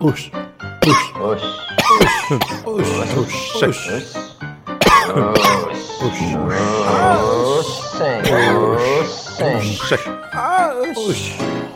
Oxi. Oxi. Oxi. Oxi. Oxi. Oxi. Oxi. Oxi. I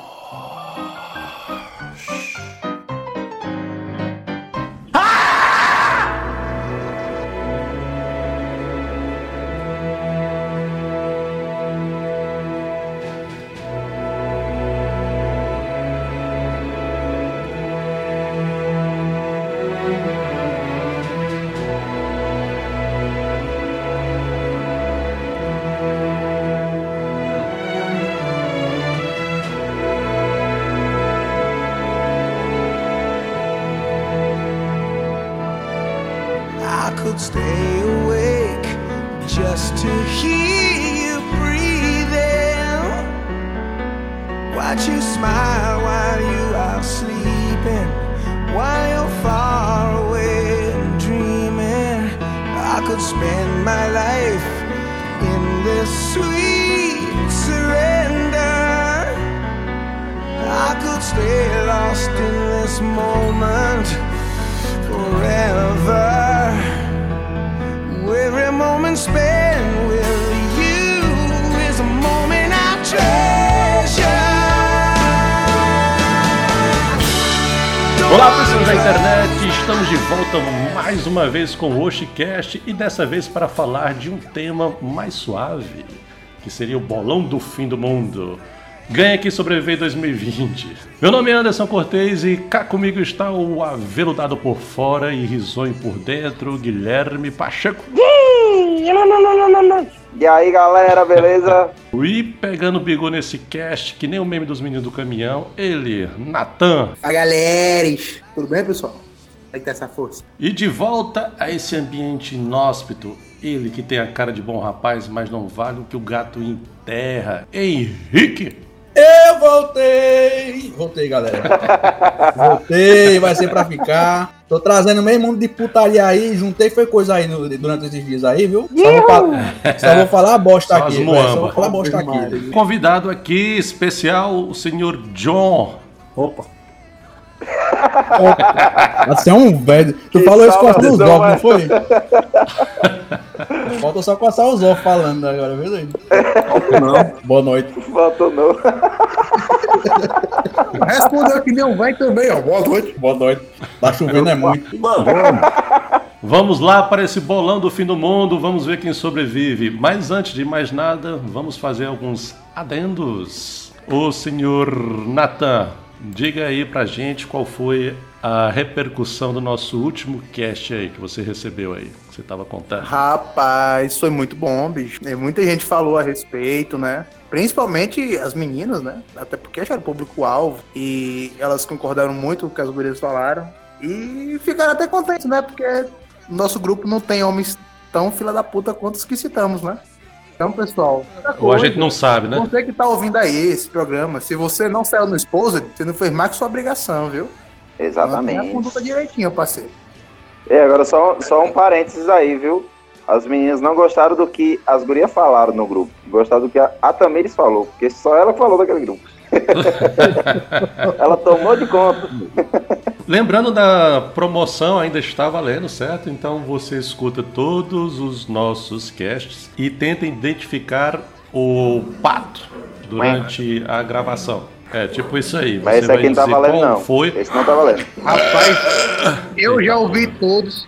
com o OxiCast e dessa vez para falar de um tema mais suave, que seria o bolão do fim do mundo. Ganha que sobreviver 2020. Meu nome é Anderson Cortez e cá comigo está o aveludado por fora e risonho por dentro, Guilherme Pacheco. E aí galera, beleza? E pegando o bigu nesse cast, que nem o meme dos meninos do caminhão, ele, Natan. A galera, tudo bem, pessoal? Aí tá essa força. E de volta a esse ambiente inóspito, ele que tem a cara de bom rapaz, mas não vale o que o gato enterra. Henrique! Eu voltei! Voltei, galera. voltei, vai ser pra ficar. Tô trazendo o mesmo mundo de putaria aí, juntei foi coisa aí no- durante esses dias aí, viu? Só vou, falar, só vou falar bosta Só aqui, velho, só vou falar bosta aqui. Convidado aqui especial, o senhor John. Opa. Você é um velho. Tu Que falou isso com salvação, os ovos, não foi? Falta só coçar os ovos falando agora, viu, doido? Não. Boa noite. Voltou não. Respondeu que nem um velho também, ó. Boa noite. Boa noite. Tá chovendo é muito. Vamos lá para esse bolão do fim do mundo, vamos ver quem sobrevive. Mas antes de mais nada, vamos fazer alguns adendos. O senhor Natan, diga aí pra gente qual foi a repercussão do nosso último cast aí que você recebeu aí, que você tava contando. Rapaz, foi muito bom, bicho. E Muita gente falou a respeito, né? Principalmente as meninas, né? Até porque acharam público-alvo. E elas concordaram muito com o que as gurias falaram. E ficaram até contentes, né? Porque nosso grupo não tem homens tão fila da puta quanto os que citamos, né? Então, pessoal. Ou a gente não sabe, né? Você que tá ouvindo aí esse programa, se você não saiu no Exposed, você não fez mais que sua obrigação, viu? Mantenha a Exatamente. conduta direitinho, parceiro. E agora só, só um parênteses aí, viu? As meninas não gostaram do que as gurias falaram no grupo. Gostaram do que a, a Tamires falou, porque só ela falou daquele grupo. ela tomou de conta. Lembrando da promoção, ainda está valendo, certo? Então você escuta todos os nossos casts e tenta identificar o pato durante a gravação. É tipo isso aí. Mas Você esse vai aqui não tá valendo, não. Foi. Esse não tá valendo. Rapaz, eu já ouvi todos.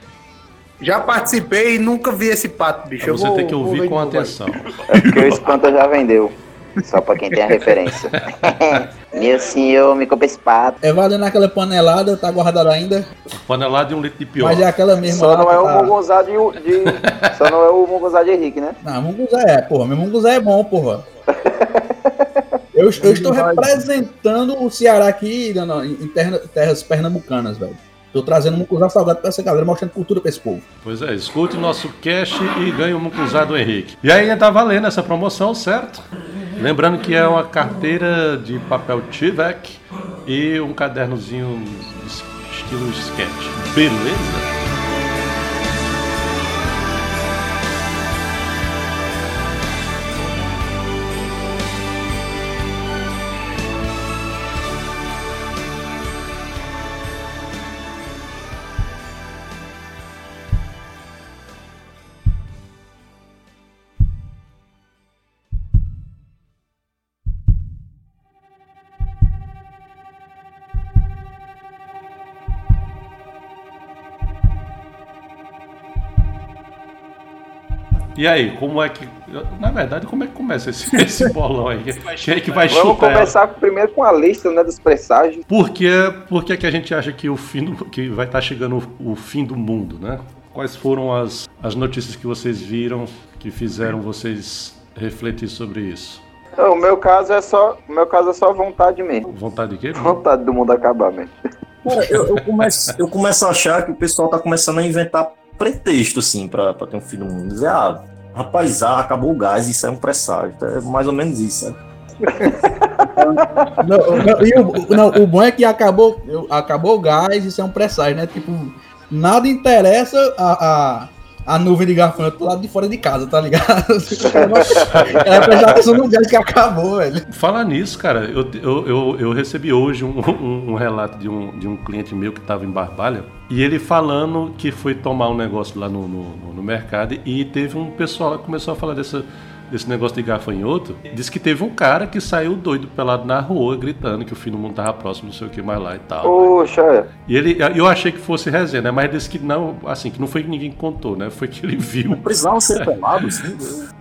Já participei e nunca vi esse pato, bicho. Eu Você vou- tem que ouvir com atenção. É porque o Espanta já vendeu. Só pra quem tem a referência. Meu senhor, me compra esse pato. É valendo aquela panelada, tá guardada ainda. Panelada e um litro de pior. Mas é aquela mesma. Só não é o tá- Munguzá de, de. Só não é o Munguzá de Henrique, né? Não, Munguzá é, porra. Meu Munguzá é bom, porra. Eu, eu estou representando o Ceará aqui não, não, em terra- terras pernambucanas, velho. Tô trazendo Munguzá salgado pra essa galera, mostrando cultura pra esse povo. Pois é, escute nosso cast e ganhe um mucuzá do Henrique. E aí tá valendo essa promoção, certo? Lembrando que é uma carteira de papel Tivec e um cadernozinho es- estilo sketch. Beleza? E aí, como é que. Na verdade, como é que começa esse, esse bolão aí? Quem é que vai Vamos chutar? ela? começar primeiro com a lista né, dos presságios. Por que, por que, é que a gente acha que o fim do, que vai estar chegando o, o fim do mundo, né? Quais foram as, as notícias que vocês viram que fizeram vocês refletir sobre isso? Não, o meu caso é só, o meu caso é só vontade mesmo. Vontade de quê? Vontade do mundo acabar mesmo. Cara, eu, eu começo, eu começo a achar que o pessoal tá começando a inventar pretexto, assim, pra ter um fim do mundo. Dizer, ah, rapaz, ah, acabou o gás, isso é um presságio. É mais ou menos isso, sabe? Não, não, o, não, o bom é que acabou, acabou o gás, isso é um presságio, né? Tipo, nada interessa a, a, a nuvem de gafanhoto do lado de fora de casa, tá ligado? É prestar atenção no gás que acabou, velho. Falar nisso, cara, eu, eu, eu, eu recebi hoje um, um, um relato de um, de um cliente meu que estava em Barbalha e ele falando que foi tomar um negócio lá no, no, no mercado e teve um pessoal que começou a falar dessa, desse negócio de gafanhoto. Disse que teve um cara que saiu doido pelado na rua gritando que o fim do mundo tava próximo, não sei o que mais lá e tal. Poxa, E ele, eu achei que fosse resenha, né? Mas disse que não, assim, que não foi que ninguém contou, né? Foi que ele viu. Precisava ser pelado, assim.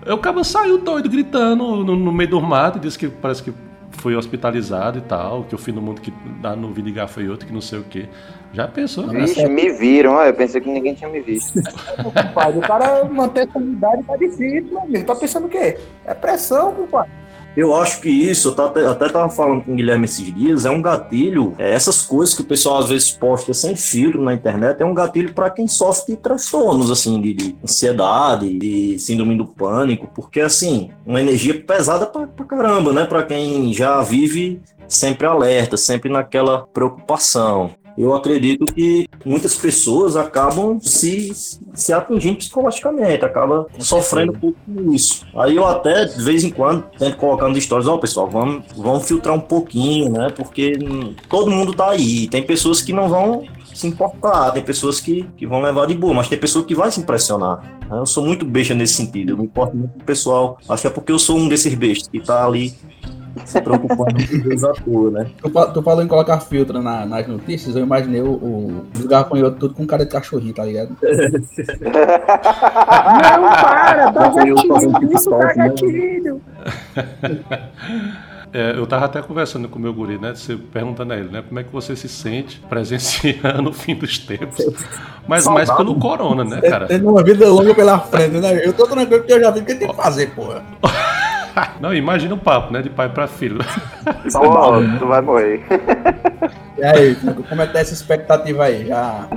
O cara saiu doido gritando no, no meio do mato e disse que parece que foi hospitalizado e tal, que o fim do mundo que dá no vídeo de gafanhoto, que não sei o que. Já pensou, né? vixe, me viram. ó, Eu pensei que ninguém tinha me visto. O cara manter essa unidade tá difícil, meu amigo. Tá pensando o quê? É pressão, compadre. Eu acho que isso, eu tava- até tava falando com o Guilherme esses dias, é um gatilho. é, essas coisas que o pessoal às vezes posta sem filtro na internet é um gatilho para quem sofre de transtornos, assim, de, de ansiedade, de síndrome do pânico, porque, assim, uma energia pesada pra, pra caramba, né? Para quem já vive sempre alerta, sempre naquela preocupação. Eu acredito que muitas pessoas acabam se, se atingindo psicologicamente, acaba sofrendo por isso. Aí eu até, de vez em quando, tento colocar nos stories, ó, pessoal, vamos, vamos filtrar um pouquinho, né? Porque todo mundo tá aí. Tem pessoas que não vão se importar, tem pessoas que, que vão levar de boa, mas tem pessoa que vai se impressionar. né? Eu sou muito besta nesse sentido, eu me importo muito com o pessoal. Acho que é porque eu sou um desses bestas que tá ali se preocupando com vezes à toa, né? Tu, tu falou em colocar filtro na- nas notícias, eu imaginei o, o, os gafanhotos tudo com cara de cachorrinho, tá ligado? Não, para, tá gatilho, isso tá né? gatilho. É, eu tava até conversando com o meu guri, né? Você perguntando a ele, né? Como é que você se sente presenciando o fim dos tempos? Mas mais pelo corona, né, cara? Tendo uma vida longa pela frente, né? Eu tô tranquilo porque eu já vi o que tem que fazer, porra. Não, imagina o papo, né? De pai pra filho. Pô, tu vai morrer. E aí, como é que tá essa expectativa aí? Já.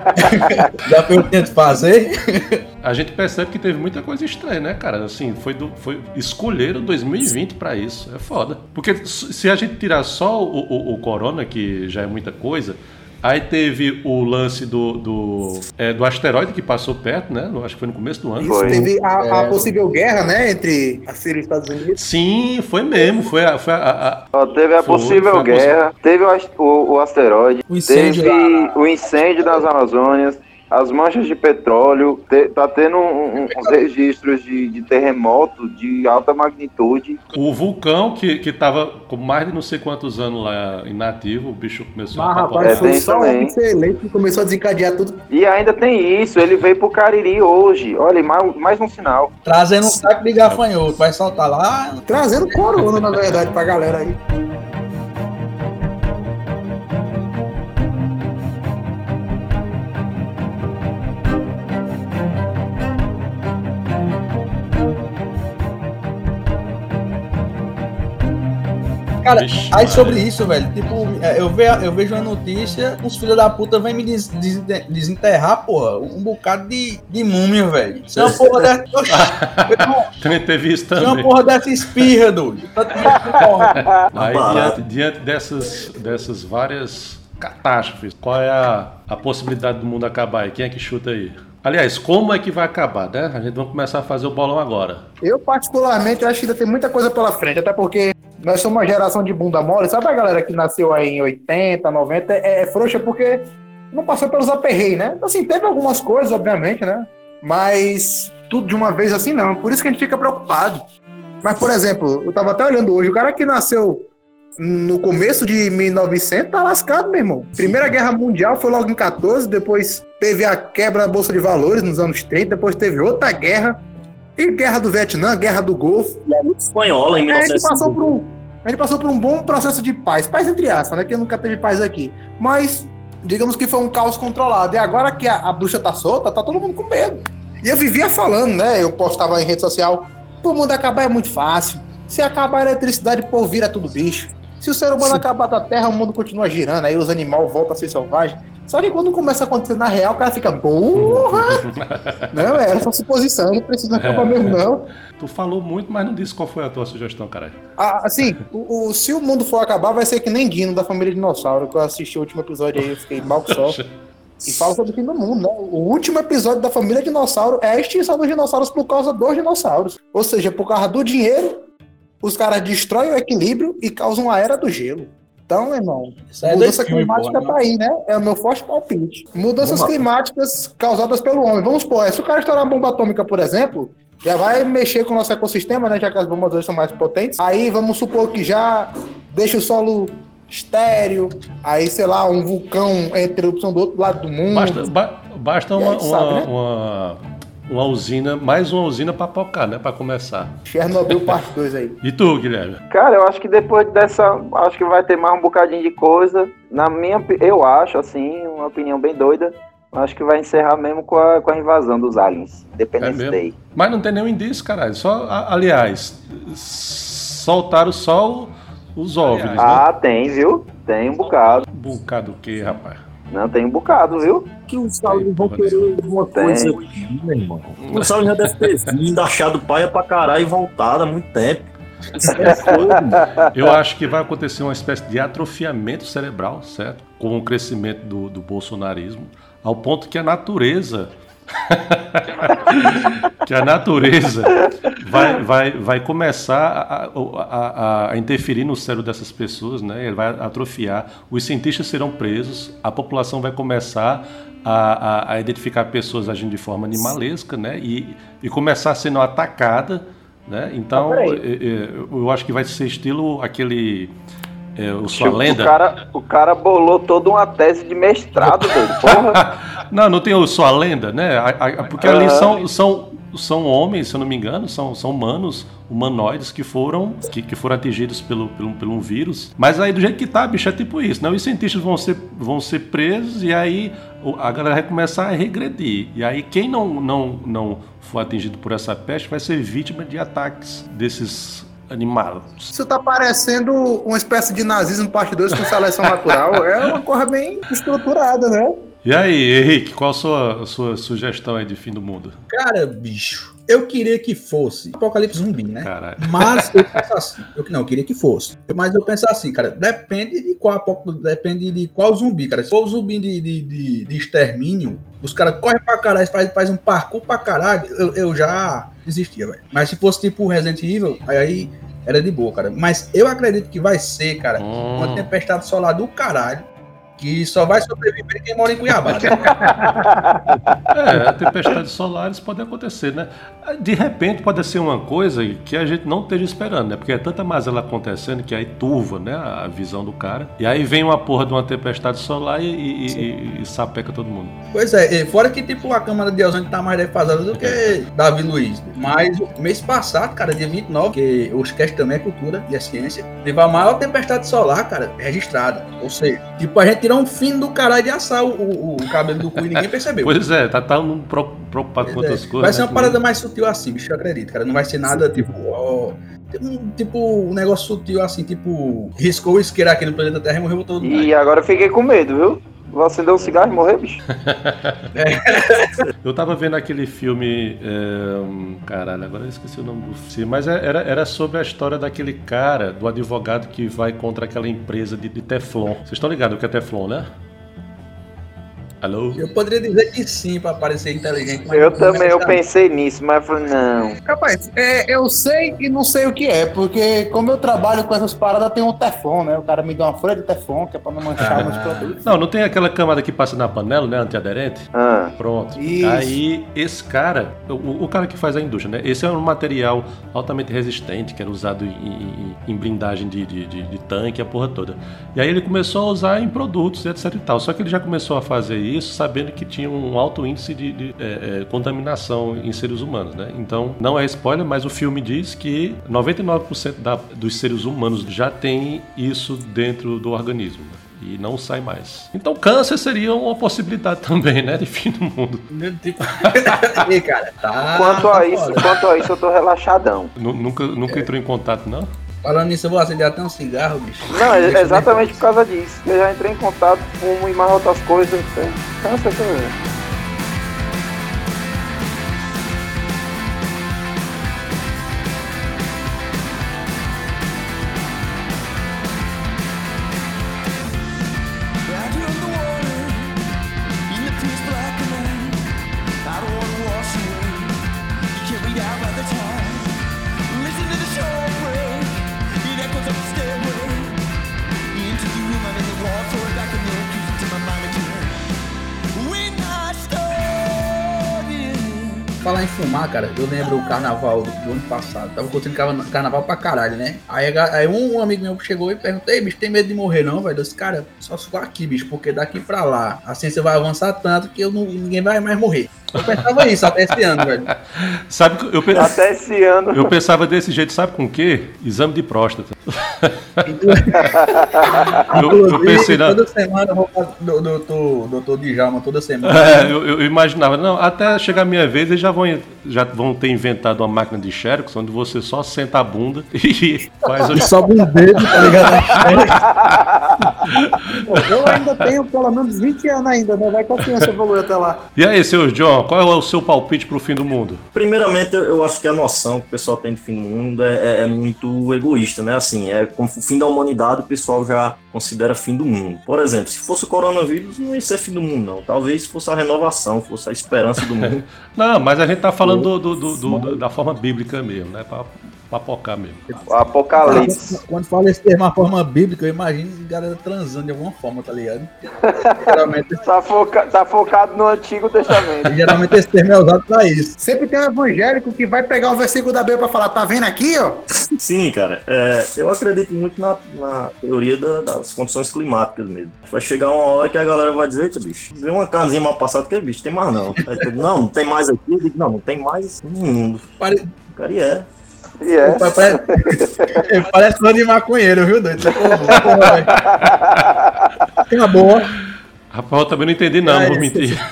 já foi o que tento fazer? A gente percebe que teve muita coisa estranha, né, cara? Assim, foi do, foi escolheram 2020 pra isso. É foda. Porque se a gente tirar só o, o, o corona, que já é muita coisa, aí teve o lance do do, é, do asteroide que passou perto, né? Acho que foi no começo do ano. Isso, Foi. teve a, a É. possível guerra, né, entre a Síria e os Estados Unidos. Sim, foi mesmo. Foi a, foi a- a- Ó, teve a Foi, possível foi a guerra, teve o, o- o asteroide, O incêndio teve lá- o incêndio das Amazônias, as manchas de petróleo, te- tá tendo um- um- uns registros de, de terremoto de alta magnitude. o vulcão que, que tava com mais de não sei quantos anos lá inativo, o bicho começou Mas, a rapaz, É, foi tem só um que começou a desencadear tudo. E ainda tem isso, ele veio pro Cariri hoje. Olha, mais, mais um sinal. Trazendo um saco de gafanhoto. Vai soltar lá. Trazendo corona, na verdade, pra galera aí. Cara, Vixe, aí sobre isso, velho, tipo, é, eu, ve, eu vejo uma notícia, uns filhos da puta vêm me des- desinte- desenterrar, porra, um bocado de, de múmia, velho. Se uma porra dessa. Oxi, Também teve isso se uma porra dessa espirra, doido. Tanto que porra. Aí, diante, diante dessas, dessas várias catástrofes, qual é a, a possibilidade do mundo acabar aí? Quem é que chuta aí? Aliás, como é que vai acabar, né? A gente vai começar a fazer o bolão agora. Eu, particularmente, acho que ainda tem muita coisa pela frente, até porque nós somos uma geração de bunda mole. Sabe a galera que nasceu aí em 80, 90? É, é frouxa porque não passou pelos aperreios, né? Assim, teve algumas coisas, obviamente, né? Mas tudo de uma vez assim não. Por isso que a gente fica preocupado. Mas, por exemplo, eu tava até olhando hoje, o cara que nasceu no começo de 1900 tá lascado, meu irmão. Primeira Guerra Mundial foi logo em 14, depois teve a quebra da Bolsa de Valores nos anos 30, depois teve outra guerra. E guerra do Vietnã, guerra do Golfo. Espanhola, em É, a gente passou 1905. por um, a gente passou por um bom processo de paz. Paz entre aspas, né? Que nunca teve paz aqui. Mas, digamos que foi um caos controlado. E agora que a, a bruxa tá solta, tá todo mundo com medo. E eu vivia falando, né? Eu postava em rede social. O mundo acabar é muito fácil. Se acabar a eletricidade, povo vira tudo bicho. Se o ser humano acabar da Terra, o mundo continua girando. Aí os animais voltam a ser selvagens. Só que quando começa a acontecer na real, o cara fica, porra! não, é só suposição, não precisa acabar mesmo, não. Tu falou muito, mas não disse qual foi a tua sugestão, caralho. Ah, assim, o, o- se o mundo for acabar, vai ser que nem Guino da família Dinossauro, que eu assisti o último episódio aí, eu fiquei mal só. E fala sobre o fim do mundo, né? O último episódio da família Dinossauro é a extinção dos dinossauros por causa dos dinossauros. Ou seja, por causa do dinheiro, os caras destroem o equilíbrio e causam a era do gelo. Então, irmão, é mudança climática porra, tá aí, né? É o meu forte palpite. Mudanças Vamos lá. climáticas causadas pelo homem. Vamos supor, se o cara estourar uma bomba atômica, por exemplo, já vai mexer com o nosso ecossistema, né? Já que as bombas hoje são mais potentes. Aí vamos supor que já deixa o solo estéreo. Aí, sei lá, um vulcão entre erupção do outro lado do mundo. Basta, ba- basta E aí, uma, sabe, uma, né? uma, uma usina, mais uma usina pra pocar, né? Pra começar. Chernobyl parte 2 aí. E tu, Guilherme? Cara, eu acho que depois dessa. Acho que vai ter mais um bocadinho de coisa. Na minha. Eu acho, assim, uma opinião bem doida. Acho que vai encerrar mesmo com a, com a invasão dos aliens. É Independence mesmo? Day. Mas não tem nenhum indício, caralho. Só, aliás, soltaram só os OVNIs, né? Ah, tem, viu? Tem um bocado. Um bocado o quê, rapaz? Não, tem um bocado, viu? que os aliens vão querer alguma coisa aqui, meu irmão. Os aliens já devem ter vindo, achado paia pra caralho e voltado há muito tempo. É. Eu acho que vai acontecer uma espécie de atrofiamento cerebral, certo? Com o crescimento do, do bolsonarismo, ao ponto que a natureza. que a natureza vai, vai, vai começar a, a- a- interferir no cérebro dessas pessoas, né? Ele vai atrofiar. Os cientistas serão presos, a população vai começar a, a- identificar pessoas agindo de forma animalesca, né? E, e começar sendo atacada, né? Então, Ah, peraí. é, é, eu acho que vai ser estilo aquele. É, o Sua Tipo, Lenda. O cara, o cara bolou toda uma tese de mestrado, doido. Porra. Não, não tem o Sua Lenda, né? A- a- porque ali Aham. são, são, são homens, se eu não me engano, são, são humanos, humanoides que foram, que, que foram atingidos pelo, pelo, pelo um vírus. Mas aí, do jeito que tá, bicho, é tipo isso, né? Os cientistas vão ser, vão ser presos e aí a galera vai começar a regredir. E aí, quem não, não, não for atingido por essa peste vai ser vítima de ataques desses animais. Isso tá parecendo uma espécie de nazismo parte 2 com seleção natural. É uma coisa bem estruturada, né? E aí, Henrique, qual a sua, a sua sugestão aí de fim do mundo? Cara, bicho, eu queria que fosse Apocalipse zumbi, né? Caralho. Mas eu penso assim, eu, não, eu queria que fosse. Mas eu penso assim, cara, depende de qual depende de qual zumbi, cara. Se for o zumbi de, de, de, de extermínio, os caras correm pra caralho, faz, faz um parkour pra caralho, eu, eu já desistia, velho. Mas se fosse tipo Resident Evil, aí, era de boa, cara. Mas eu acredito que vai ser, cara, uma Hum. tempestade solar do caralho. Que só vai sobreviver quem mora em Cuiabá. né? É, tempestades solares podem acontecer, né? De repente pode ser uma coisa que a gente não esteja esperando, né? Porque é tanta mazela acontecendo que aí turva, né? A visão do cara. E aí vem uma porra de uma tempestade solar e, e- e- e sapeca todo mundo. Pois é, fora que tipo a Câmara de Ozônio tá mais defasada do que Davi Luiz. Mas o mês passado, cara, dia 29, que os cast também é cultura e é ciência, teve a maior tempestade solar, cara, registrada. Ou seja, tipo, a gente tirou um fim do caralho de assar o, o- o cabelo do cu e ninguém percebeu. Pois é, tá, tá um pro- preocupado com é. outras coisas. Vai ser né? uma parada mais sutil assim, bicho, eu acredito, cara. Não vai ser nada tipo, ó, tipo, tipo um negócio sutil assim, tipo, riscou o isqueiro aqui no planeta Terra e morreu todo mundo. E agora eu fiquei com medo, viu? Vou acender um cigarro e morrer, bicho. Eu tava vendo aquele filme. é, caralho, agora eu esqueci o nome do filme. Mas é- era, era sobre a história daquele cara, do advogado que vai contra aquela empresa de, de Teflon. Vocês estão ligados o que é Teflon, né? Alô? Eu poderia dizer que sim, pra parecer inteligente. mas Eu não também, é eu pensei nisso, mas eu falei, não. Rapaz, é, eu sei e não sei o que é, porque como eu trabalho com essas paradas, tem um teflon, né? O cara me dá uma folha de teflon, que é pra não manchar meus produtos. Não, não tem aquela camada que passa na panela, né? Antiaderente? Ah, Pronto. Isso. Aí, esse cara, o, o cara que faz a indústria, né? Esse é um material altamente resistente, que era usado em, em- em blindagem de, de, de- de tanque, a porra toda. E aí ele começou a usar em produtos, etc e tal. Só que ele já começou a fazer isso sabendo que tinha um alto índice de, de, é, é, contaminação em seres humanos, né? Então, não é spoiler, mas o filme diz que 99% da, dos seres humanos já tem isso dentro do organismo. né? E não sai mais. Então, câncer seria uma possibilidade também, né? De fim do mundo. Tipo... Ih, cara, tá. Quanto a isso, quanto a isso, eu tô relaxadão. Nu- Nunca, nunca entrou em contato, não? Falando nisso, eu vou acender até um cigarro, bicho. Não, é exatamente por causa disso. Eu já entrei em contato com e mais outras coisas. então, Cansa também. Cara, eu lembro o carnaval do, do ano passado. Tava carna- carnaval pra caralho, né? Aí, aí um amigo meu chegou e perguntou: Ei, bicho, tem medo de morrer não? Eu disse, cara, só se for aqui, bicho, porque daqui pra lá a ciência vai avançar tanto que eu não, ninguém vai mais morrer. Eu pensava isso até esse ano, velho. Sabe eu, pe- Até esse ano. eu pensava desse jeito, sabe com o quê? Exame de próstata. Eu, eu Inclusive, pensei na. toda semana eu vou pra do, doutor, doutor Djalma, toda semana. É, eu, eu imaginava, não, até chegar a minha vez eles já vão, já vão ter inventado uma máquina de Xerox onde você só senta a bunda e faz o. E sobe um dedo, tá ligado? Eu ainda tenho pelo menos 20 anos ainda, né? Vai que a criança evolui até lá. E aí, seu John, qual é o seu palpite pro fim do mundo? Primeiramente, eu acho que a noção que o pessoal tem de fim do mundo é, é- é muito egoísta, né? Assim, é como o fim da humanidade, o pessoal já considera fim do mundo. Por exemplo, se fosse o coronavírus, não ia ser fim do mundo, não. Talvez fosse a renovação, fosse a esperança do mundo. Não, mas a gente tá falando do, do- do- do- da forma bíblica mesmo, né? Pra papocar mesmo. Apocalipse. Quando fala esse termo, a forma bíblica, eu imagino a galera transando de alguma forma, tá ligado? Geralmente, Tá, foca- tá focado no Antigo Testamento. geralmente esse termo é usado pra isso. Sempre tem um evangélico que vai pegar o versículo da Bíblia pra falar, tá vendo aqui, ó? Sim, cara. é, eu acredito muito na, na teoria da- das condições climáticas mesmo. Vai chegar uma hora que a galera vai dizer, "Eita, bicho, vê uma casinha mal passada que é bicho, tem mais não. Aí não, não tem mais aqui. Eu digo, não, não tem mais no mundo. Pare... Cara, e é. E é. Parece, parece fã de maconheiro, viu, doido? Tem uma boa. Rapaz, eu também não entendi, não, Ah, vou mentir.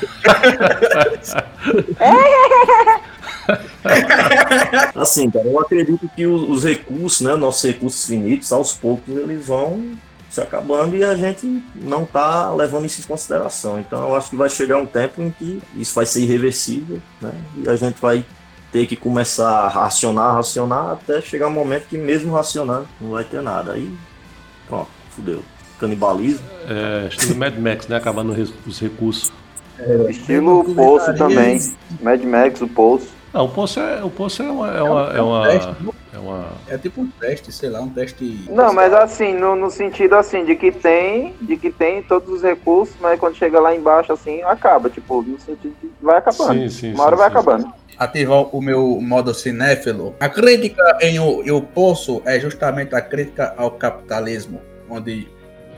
Assim, cara, eu acredito que os, os recursos, né, nossos recursos finitos, aos poucos eles vão se acabando e a gente não tá levando isso em consideração. Então eu acho que vai chegar um tempo em que isso vai ser irreversível, né, e a gente vai ter que começar a racionar, racionar, até chegar um momento que mesmo racionando não vai ter nada. Aí, pronto, fudeu. Canibalismo. É, estilo Mad Max, né? Acabando os recursos. Estilo o Poço também. Mad Max, o Poço. Não, o poço é, o poço é uma. É, uma, é, uma, é uma- É tipo um teste, sei lá, um teste. Não, mas assim, no, no sentido assim, de que tem, de que tem todos os recursos, mas quando chega lá embaixo, assim, acaba. Tipo, no sentido de vai acabando. Sim, sim, Uma hora sim, vai sim. acabando. ativar o meu modo cinéfilo. A crítica em o Eu Poço é justamente a crítica ao capitalismo, onde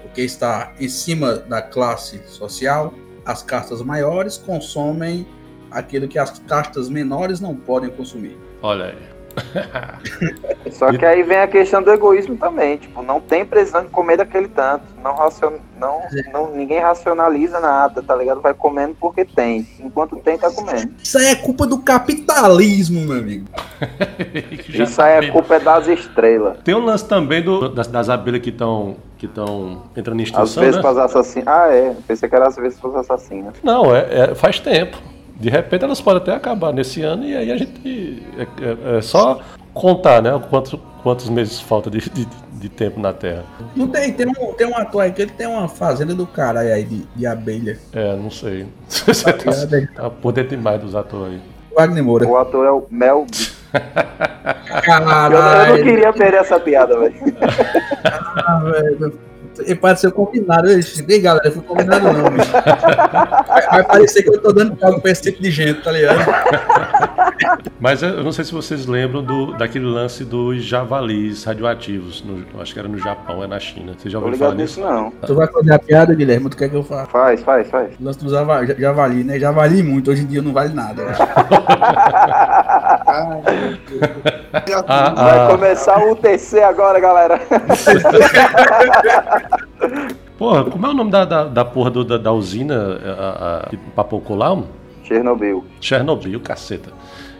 o que está em cima da classe social, as castas maiores consomem aquilo que as castas menores não podem consumir. Olha aí. Só que aí vem a questão do egoísmo também. Tipo, não tem precisando de comer daquele tanto. Não, racion... não, não ninguém racionaliza nada, tá ligado? Vai comendo porque tem. Enquanto tem, tá comendo. Isso aí é culpa do capitalismo, meu amigo. Isso aí é culpa é das estrelas. Tem um lance também do, das, das abelhas que estão que estão entrando em Às extinção, vezes né? para assassinos. Ah, é. Pensei que era às vezes para assassinos. Não, é, é- faz tempo. De repente elas podem até acabar nesse ano e aí a gente. É, é- é só contar, né? Quantos, quantos meses falta de, de, de tempo na Terra. Não tem, tem um, tem um ator aí que ele tem uma fazenda do caralho aí de, de abelha. É, não sei. Você tá, tá por dentro demais dos atores aí. Wagner Moura. O ator é o Mel. Gibson. Eu, eu não Caralho. queria perder essa piada, velho. Ah, velho. Pode ser combinado. Eu disse, Ei, galera, foi combinado não, bicho. Vai, vai parecer que eu tô dando palco pra esse tipo de gente, tá ligado? Mas eu não sei se vocês lembram do, daquele lance dos javalis radioativos. no- acho que era no Japão, é na China. Vocês já ouviram falar nisso? não. Tu vai fazer a piada, Guilherme? Tu quer que eu faça? Faz, faz, faz. O lance do java- ja- javali, né? Javali muito, hoje em dia não vale nada. eu acho. Ah, Vai ah, começar o UTC agora, galera. porra, como é o nome da, da, da porra do- da, da usina a, a, que papocou lá? Chernobyl. Chernobyl, caceta.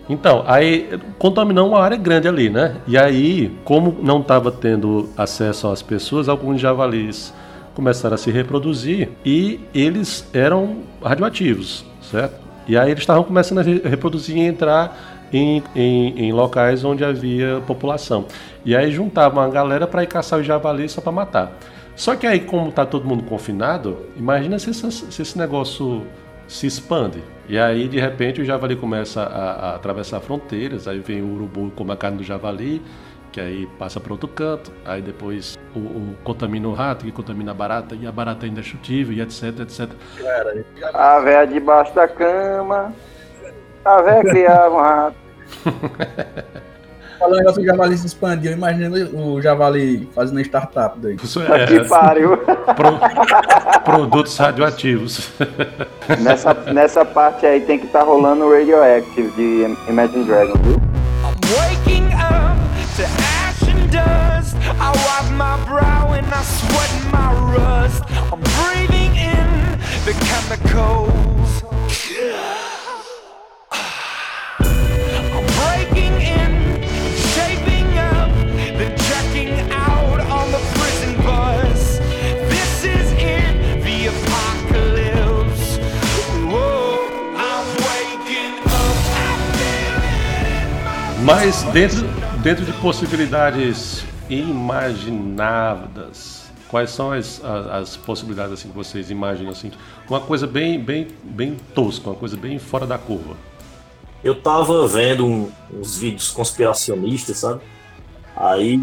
Então, aí contaminou uma área grande ali, né? E aí, como não estava tendo acesso às pessoas, alguns javalis começaram a se reproduzir e eles eram radioativos, certo? E aí eles estavam começando a re- reproduzir e entrar em, em, em locais onde havia população. E aí juntavam a galera para ir caçar os javalis só para matar. Só que aí, como tá todo mundo confinado, imagina se, esse- se esse negócio se expande. E aí, de repente, o javali começa a, a atravessar fronteiras, aí vem o urubu com a carne do javali, que aí passa para outro canto, aí depois o, o- contamina o rato, que contamina a barata, e a barata ainda é chutível, e etc, etc. A véia debaixo da cama. A véia criava um rato. Falando negócio do javali se expandiu, imagina o javali fazendo startup daí. Isso Que é pariu. pro- produtos radioativos. nessa, nessa parte aí tem que estar rolando o Radioactive de Imagine Dragons, viu? I'm waking up to ash and dust. I wipe my brow and I sweat my rust. I'm breathing in the chemicals. Mas dentro, dentro de possibilidades imaginadas, quais são as, as, as possibilidades assim que vocês imaginam assim? Uma coisa bem, bem, bem tosca, uma coisa bem fora da curva. Eu tava vendo um- uns vídeos conspiracionistas, sabe? Aí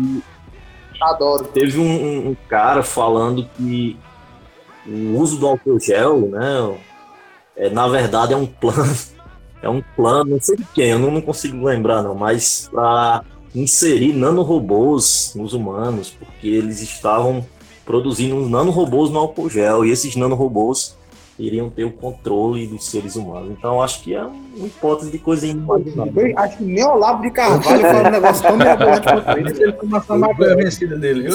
Adoro. teve um, um- um cara falando que o uso do álcool gel, né? É, na verdade é um plano, é um plano, não sei de quem, eu não, não consigo lembrar não, mas para inserir nanorobôs nos humanos, porque eles estavam produzindo uns nanorobôs no álcool gel e esses nanorobôs iriam ter o controle dos seres humanos. Então acho que é uma hipótese de coisa inimaginável. Acho que nem o Olavo de Carvalho foi um negócio tão mirabolante quanto ele. ele tomar a vencida dele,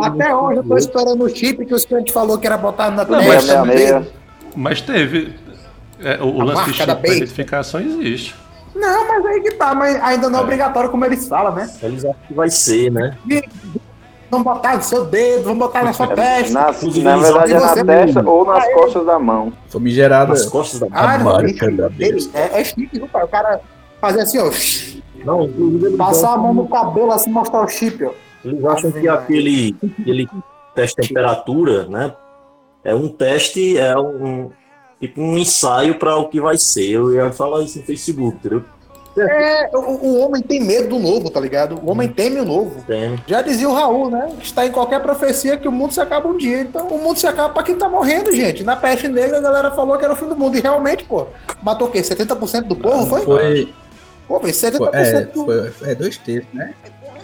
Até hoje eu tô esperando o chip que o Scant falou que era botar na testa. Meia, meia. Mas teve. É, o o A lance de identificação existe. Não, mas aí que tá, mas ainda não é obrigatório como eles falam, né? Eles acham que vai ser, né? Vamos botar no seu dedo, vamos botar na sua testa. Na, na verdade é na testa ou nas costas da mão. famigerada. Nas costas da Ah, bicho, da ele- é, é chique, viu, pai? O cara fazer assim, ó, Não, passar a mão no cabelo assim, mostrar o chip, ó. Eles acham que aquele, aquele teste de temperatura, né? É um teste, é um tipo um ensaio para o que vai ser. Eu ia falar isso no Facebook, entendeu? É, o, o homem tem medo do novo, tá ligado? O homem teme o novo. Tem. Já dizia o Raul, né? Está em qualquer profecia que o mundo se acaba um dia. Então, o mundo se acaba pra quem tá morrendo, gente. Na peste negra, a galera falou que era o fim do mundo. E realmente, pô, matou o quê? 70% do povo, foi? Foi, Pô, foi 70% foi, é, do... foi, é dois terços, né?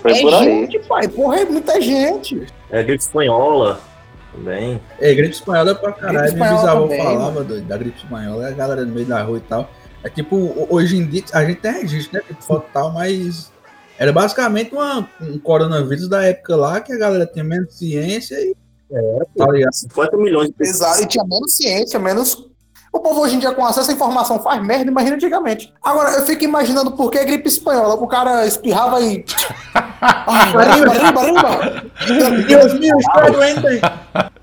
Foi é por aí. gente, pai. Porra, é muita gente. É gripe espanhola também. É, gripe espanhola é pra caralho. Gripe Meu espanhola bisavô falava do- da gripe espanhola, a galera no meio da rua e tal. É tipo, ho- hoje em dia, a gente tem registro, né? Tipo, foto e tal, mas era basicamente uma, um coronavírus da época lá que a galera tinha menos ciência e. tá ligado? 50 milhões de pessoas. Exato. E tinha menos ciência, menos. O povo hoje em dia, com acesso à informação, faz merda, imagina antigamente. Agora, eu fico imaginando por que gripe espanhola. O cara espirrava e. Ai, arriba, arriba, arriba. Deus meu, está aí.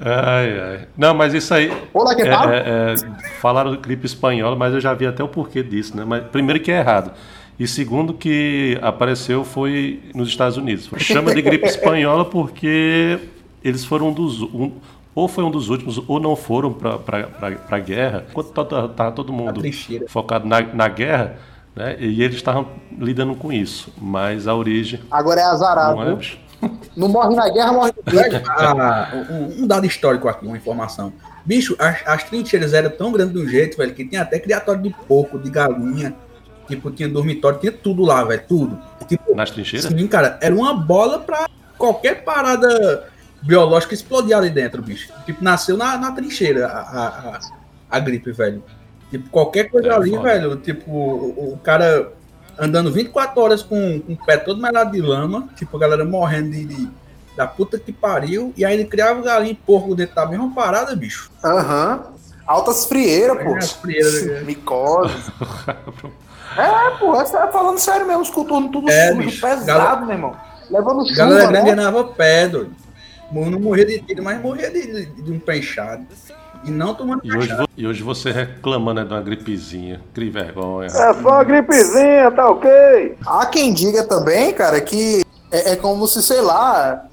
Ai, ai. Não, mas isso aí. Olá, que É, tal? é, é, falaram do gripe espanhola, mas eu já vi até o porquê disso, né? Mas primeiro que é errado. E segundo que apareceu foi nos Estados Unidos. Chama de gripe espanhola porque eles foram um dos. um- ou foi um dos últimos, ou não foram para a guerra. Enquanto estava tá todo mundo focado na, na guerra, né? E eles estavam lidando com isso. Mas a origem Agora é azarado. não é? Não morre na guerra, morre no Velho, a- um, um dado histórico aqui, uma informação. Bicho, as, as trincheiras eram tão grandes de um jeito, velho, que tinha até criatório de porco, de galinha. Tipo, tinha dormitório, tinha tudo lá, velho, tudo. Tipo, Nas trincheiras? sim, cara, era uma bola pra qualquer parada biológica explodir ali dentro, bicho. Tipo, nasceu na, na trincheira a, a, a, gripe, velho. Tipo, qualquer coisa É, ali, foda. velho, tipo, o, o cara andando 24 horas com, com o pé todo melado de lama, tipo, a galera morrendo de, de- da puta que pariu, e aí ele criava galinha e porco dentro da mesma parada, bicho. Aham. Altas frieiras, pô. As frieiras, né? Micose. é, pô, você tá falando sério mesmo, coturnos tudo É, sujo, bicho. pesado, Galera- meu irmão. Levando chuva, Galera grande né? ganhava pé, doido. Não morria de tiro, mas morria de, de, de um penchado. E não tomando E hoje, e hoje você reclamando né, de uma gripezinha. Que vergonha. É só uma gripezinha, tá ok? Há quem diga também, cara, que é, é como se, sei lá,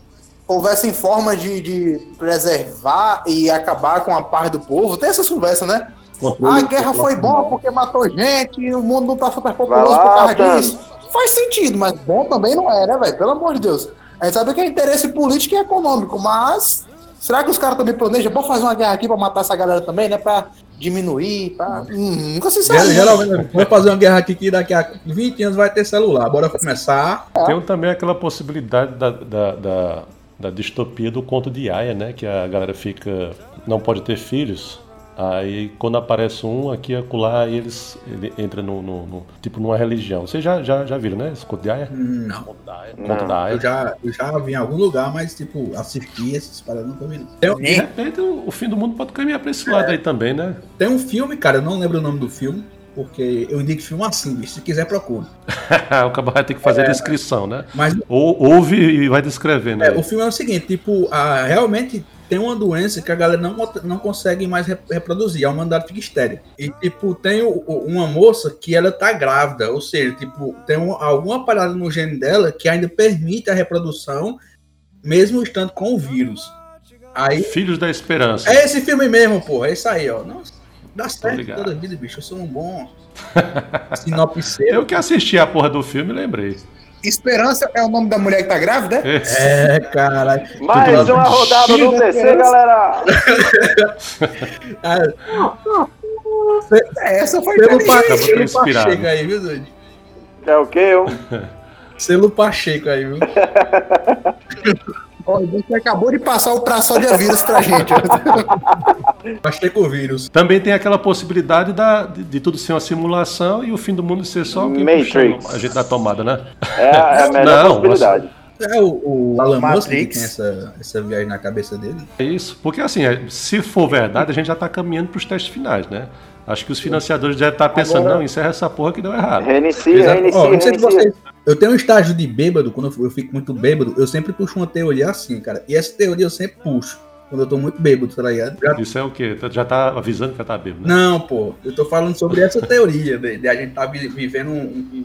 houvessem forma de, de preservar e acabar com a paz do povo. Tem essas conversas, né? Controle a guerra foi boa porque matou gente, e o mundo não tá super Vai populoso lá, por causa disso. Faz sentido, mas bom também não é, né, velho? Pelo amor de Deus. A gente sabe que é interesse político e econômico, mas será que os caras também planejam? Vamos fazer uma guerra aqui pra matar essa galera também, né? Pra diminuir, pra... Hum, nunca se sabe. Ger- Geralmente, vamos fazer uma guerra aqui que daqui a 20 anos vai ter celular. Bora começar. Tem também aquela possibilidade da, da, da, da distopia do conto de Aya, né? Que a galera fica. não pode ter filhos. Aí quando aparece um aqui e acolá, eles ele entra no, no- no- tipo numa religião. Vocês já, já, já viram, né? Esse conto de Aya? Não. Conto da Aya. Não. Conto da Aya. Eu já, eu já vi em algum lugar, mas, tipo, assisti essas paradas, nunca vi. Tem, De repente o, o fim do mundo pode caminhar pra esse lado aí também, né? tem um filme, cara, eu não lembro o nome do filme, porque eu indico filme assim, bicho. Se quiser, procura. o cabo vai ter que fazer a descrição, né? Mas Ou ouve e vai descrevendo. É, aí. o filme é o seguinte, tipo, a, realmente tem uma doença que a galera não, não consegue mais re- reproduzir, a humanidade fica estéril. E, tipo, tem o- uma moça que ela tá grávida, ou seja, tipo, tem um- alguma parada no gene dela que ainda permite a reprodução, mesmo estando com o vírus. Aí, Filhos da Esperança. é esse filme mesmo, pô, é isso aí, ó. Nossa, dá certo toda a vida, bicho, eu sou um bom sinopseiro. Eu que assisti a porra do filme lembrei. Esperança é o nome da mulher que tá grávida? é? É, caralho. Mais uma rodada do TC, galera. Ah, Essa foi Selo, inteligente. pa Acabou selo inspirado. Pacheco aí, viu, doido? É o quê? Eu? Selo Pacheco aí, viu? Você acabou de passar o traço de vírus pra gente. Pacheco vírus. Também tem aquela possibilidade da, de, de tudo ser uma simulação e o fim do mundo ser só Matrix. puxando a gente da tomada, né? É, a- é a melhor Não, possibilidade. É o, o Alan Musk que Matrix. tem essa, essa viagem na cabeça dele. É isso. Porque assim, é, se for verdade, a gente já tá caminhando pros testes finais, né? Acho que os financiadores devem estar pensando, Agora- não, encerra essa porra que deu errado. Reinicia, Exato. reinicia, Ó, não sei se reinicia. vocês. Eu tenho um estágio de bêbado, quando eu, fico muito bêbado, eu sempre puxo uma teoria assim, cara. E essa teoria eu sempre puxo. Quando eu tô muito bêbado, tá ligado? Já- Isso é o quê? Já tá avisando que já tá bêbado, né? Não, pô, eu tô falando sobre essa teoria de, de a gente tá vi- vivendo um, um,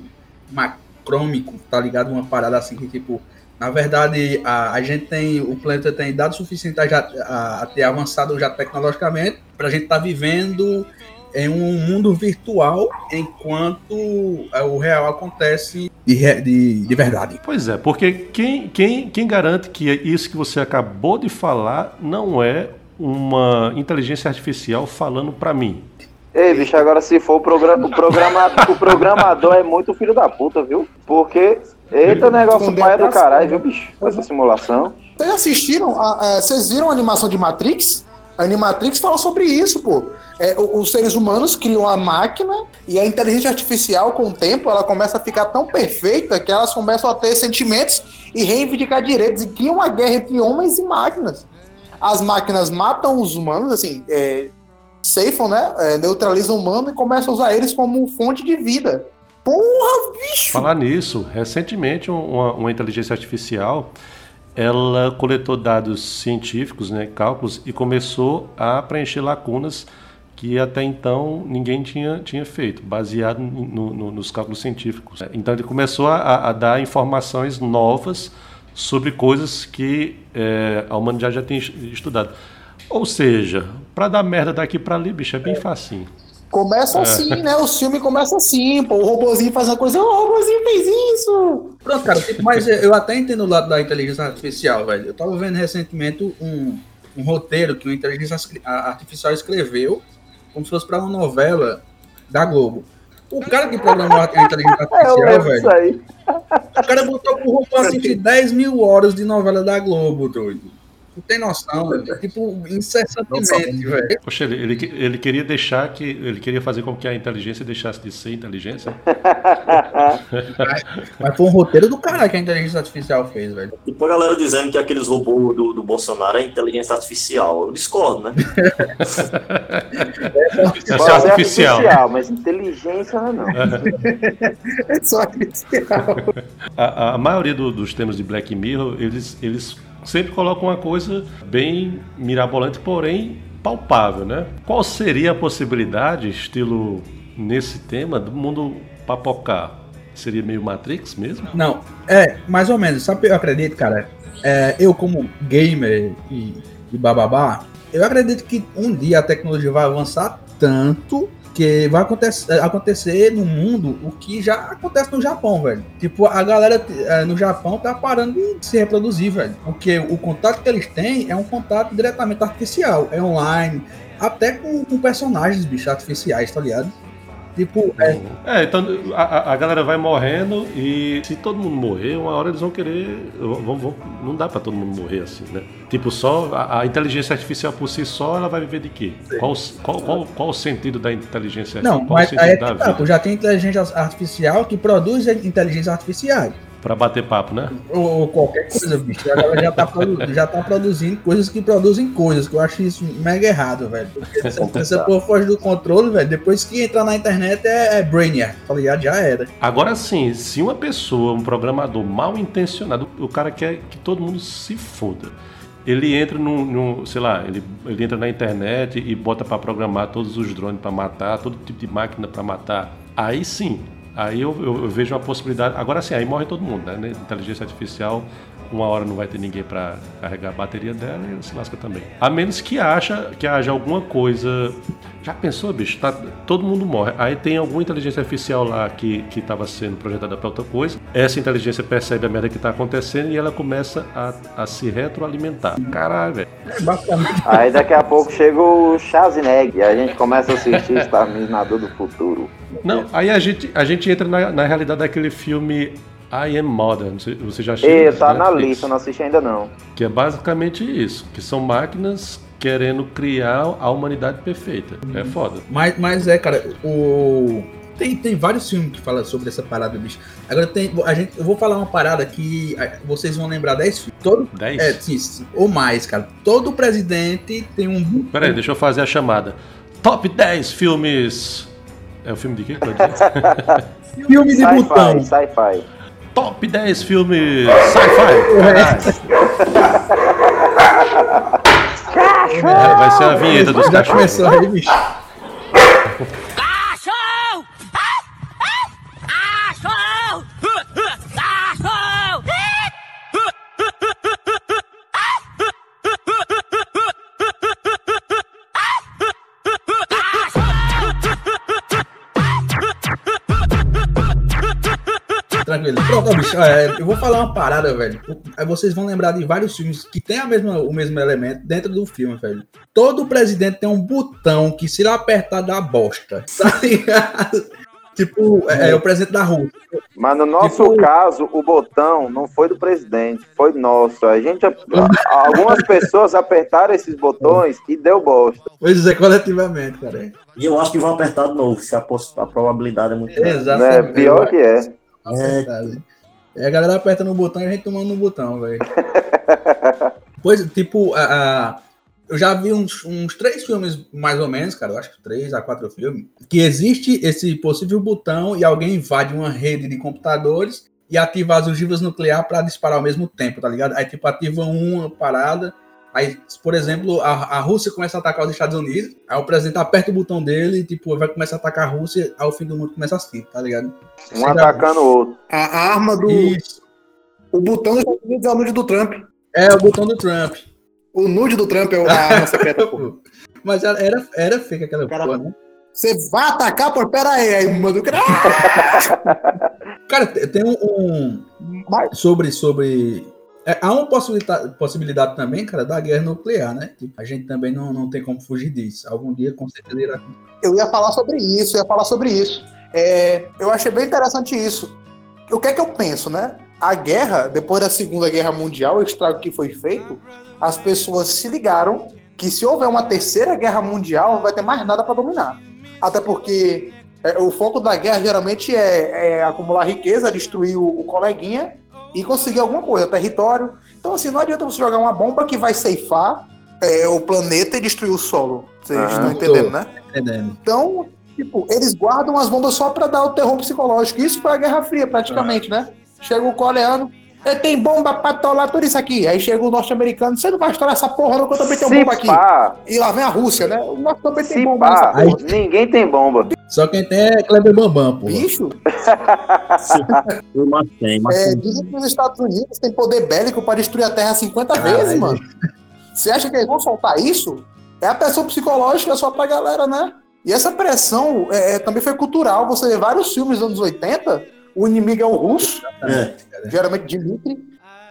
macrômico, tá ligado? Uma parada assim que, tipo, na verdade, a, a gente tem, o planeta tem dados suficientes a, já, a, a ter avançado já tecnologicamente pra gente tá vivendo em um mundo virtual enquanto é, o real acontece de, re- de, de verdade. Pois é, porque quem, quem, quem garante que isso que você acabou de falar não é uma inteligência artificial falando pra mim? Ei, bicho, agora se for o, programa, o, programa, o programador é muito filho da puta, viu? Porque, eita negócio Esconder paia do caralho, viu, bicho? Essa simulação. Vocês assistiram? a- a- vocês viram a animação de Matrix? Animatrix fala sobre isso, pô. É, os seres humanos criam a máquina e a inteligência artificial, com o tempo, ela começa a ficar tão perfeita que elas começam a ter sentimentos e reivindicar direitos e criam uma guerra entre homens e máquinas. As máquinas matam os humanos, assim, é, né? É, neutralizam o humano e começam a usar eles como fonte de vida. Porra, bicho! Falar nisso, recentemente um, uma, uma inteligência artificial ela coletou dados científicos, né, cálculos, e começou a preencher lacunas que até então ninguém tinha, tinha feito, baseado no- no- nos cálculos científicos. Então ele começou a, a dar informações novas sobre coisas que eh, a humanidade já tem es- estudado. Ou seja, para dar merda daqui para ali, bicho, é bem facinho. Começa assim, né? O filme começa assim, pô. O robozinho faz uma coisa, o robozinho fez isso. Pronto, cara, tipo, mas eu até entendo o lado da inteligência artificial, velho. Eu tava vendo recentemente um, um roteiro que uma inteligência artificial escreveu, como se fosse pra uma novela da Globo. O cara que programou a inteligência Eu artificial, velho, aí. o cara botou pro robô assistir 10 mil horas de novela da Globo, doido. Tu tem noção, velho? Tipo, incessantemente, velho. Poxa, ele, ele, ele queria deixar que. Ele queria fazer com que a inteligência deixasse de ser inteligência. Mas foi um roteiro do caralho que a inteligência artificial fez, velho. Tipo a galera dizendo que aqueles robôs do, do Bolsonaro é inteligência artificial. Eu discordo, né? Isso é Pode ser artificial. artificial, mas inteligência não. É só artificial. A, a maioria do- dos temas de Black Mirror, eles, eles sempre colocam uma coisa bem mirabolante, porém palpável, né? Qual seria a possibilidade, estilo nesse tema, do mundo papocar? Seria meio Matrix mesmo? Não, é, mais ou menos. Sabe, eu acredito, cara. é, eu, como gamer e, e bababá, eu acredito que um dia a tecnologia vai avançar tanto que vai acontecer, acontecer no mundo o que já acontece no Japão, velho. Tipo, a galera é, no Japão tá parando de se reproduzir, velho. Porque o contato que eles têm é um contato diretamente artificial, é online, até com, com personagens, bicho, artificiais, tá ligado? Tipo, é, É, então a, a- galera vai morrendo e se todo mundo morrer, uma hora eles vão querer. Vão, vão- não dá pra todo mundo morrer assim, né? Tipo, só a, a inteligência artificial por si só, ela vai viver de quê? Qual, o- qual, qual, qual o sentido da inteligência Não, artificial? Qual o mas sentido aí é da que tá, já tem inteligência artificial que produz inteligência artificial. Pra bater papo, né? Ou, ou qualquer coisa, bicho. A galera já tá, já tá produzindo coisas que produzem coisas, que eu acho isso mega errado, velho. Porque se essa porra foge do controle, velho, depois que entrar na internet é, é Brainiac, tá ligado? Já era. Agora sim, se uma pessoa, um programador mal intencionado, o cara quer que todo mundo se foda. Ele entra num, num- sei lá, ele, ele entra na internet e bota pra programar todos os drones pra matar, todo tipo de máquina pra matar. Aí sim, aí eu, eu- eu vejo uma possibilidade. Agora sim, aí morre todo mundo, né? Inteligência artificial, uma hora não vai ter ninguém pra carregar a bateria dela e ela se lasca também. A menos que acha que haja alguma coisa. Já pensou, bicho? Tá, todo mundo morre. Aí tem alguma inteligência artificial lá que, que tava sendo projetada pra outra coisa. Essa inteligência percebe a merda que tá acontecendo e ela começa a, a se retroalimentar. Caralho, velho. É. Aí daqui a pouco chega o Schwarzenegger e a gente começa a assistir Exterminador do Futuro. Não, aí a gente, a gente entra na, na realidade daquele filme I Am Modern. Você, você já assistiu? Esse tá na lista, não assisti ainda não. Que é basicamente isso. Que são máquinas querendo criar a humanidade perfeita. É foda. Mas, mas é, cara, o. Tem, tem vários filmes que falam sobre essa parada, bicho. Agora tem. A gente, eu vou falar uma parada que vocês vão lembrar 10 filmes. Todo, 10? é, sim, ou mais, cara. Todo presidente tem um. Pera aí, deixa eu fazer a chamada. Top 10 filmes. É o filme de quê? que eu ia dizer? Filme de botão. Sci-fi, sci-fi. Top 10 filmes sci-fi. Caralho. Vai ser a vinheta dos Já cachorros. começou aí, bicho. Ó, bicho. é, eu vou falar uma parada, velho. Aí vocês vão lembrar de vários filmes que tem a mesma, o mesmo elemento dentro do filme, velho. Todo presidente tem um botão que se ele apertar dá bosta. Tá ligado? Tipo, é, é o presidente da Rússia. Mas no nosso Tipo- caso, o botão não foi do presidente, foi nosso. A gente, algumas pessoas apertaram esses botões e deu bosta. Pois é, coletivamente, cara. E eu acho que vão apertar de novo, se a, a probabilidade é muito grande. Né? Exatamente. Pior que é. Apertado. É a galera aperta no botão e a gente tomando no botão, velho. pois, tipo, a, a- eu já vi uns, uns três filmes, mais ou menos, cara, eu acho que três a quatro filmes, que existe esse possível botão e alguém invade uma rede de computadores e ativa as ogivas nucleares para disparar ao mesmo tempo, tá ligado? Aí, tipo, ativa uma parada. Aí, por exemplo, a, a Rússia começa a atacar os Estados Unidos, aí o presidente aperta o botão dele e, tipo, vai começar a atacar a Rússia, aí o fim do mundo começa assim, tá ligado? Um atacando o outro. A arma do. Isso. O botão dos Estados Unidos é o nude do Trump. É o botão do Trump. O nude do Trump é a arma secreta, pô. Mas era, era, era fake aquela Cara, porra, né? Você vai atacar, pô, pera aí. Aí manda o cara. Cara, te- tem um. um- Mas- sobre. sobre é, há uma possibilidade, possibilidade também, cara, da guerra nuclear, né? Tipo, a gente também não, não tem como fugir disso. Algum dia, com certeza, irá. Eu ia falar sobre isso, ia falar sobre isso. É, eu achei bem interessante isso. O que é que eu penso, né? A guerra, depois da Segunda Guerra Mundial, o estrago que foi feito, as pessoas se ligaram que se houver uma terceira guerra mundial, não vai ter mais nada para dominar. Até porque é, o foco da guerra geralmente é, é acumular riqueza, destruir o, o coleguinha e conseguir alguma coisa, território. Então, assim, não adianta você jogar uma bomba que vai ceifar é, o planeta e destruir o solo. Vocês Aham. estão entendendo, né? Entendendo. Então, tipo, eles guardam as bombas só pra dar o terror psicológico. Isso foi a Guerra Fria, praticamente, né? Chega o coreano, "Eh, tem bomba pra tolar tudo isso aqui. Aí chega o norte-americano, você não vai estourar essa porra, não, que eu também tenho Se bomba aqui. pá, E lá vem a Rússia, né? O nosso também tem se bomba nessa porra. ninguém tem bomba. Só quem tem é Kleber Bambam, pô. Bicho, Eu mas tem, mas é, dizem que os Estados Unidos têm poder bélico pra destruir a Terra 50 vezes, Caralho. mano. Você acha que eles vão soltar isso? É a pressão psicológica só pra galera, né? E essa pressão é, é, também foi cultural. Você vê vários filmes dos anos 80, o inimigo é o russo, É, geralmente Dimitri,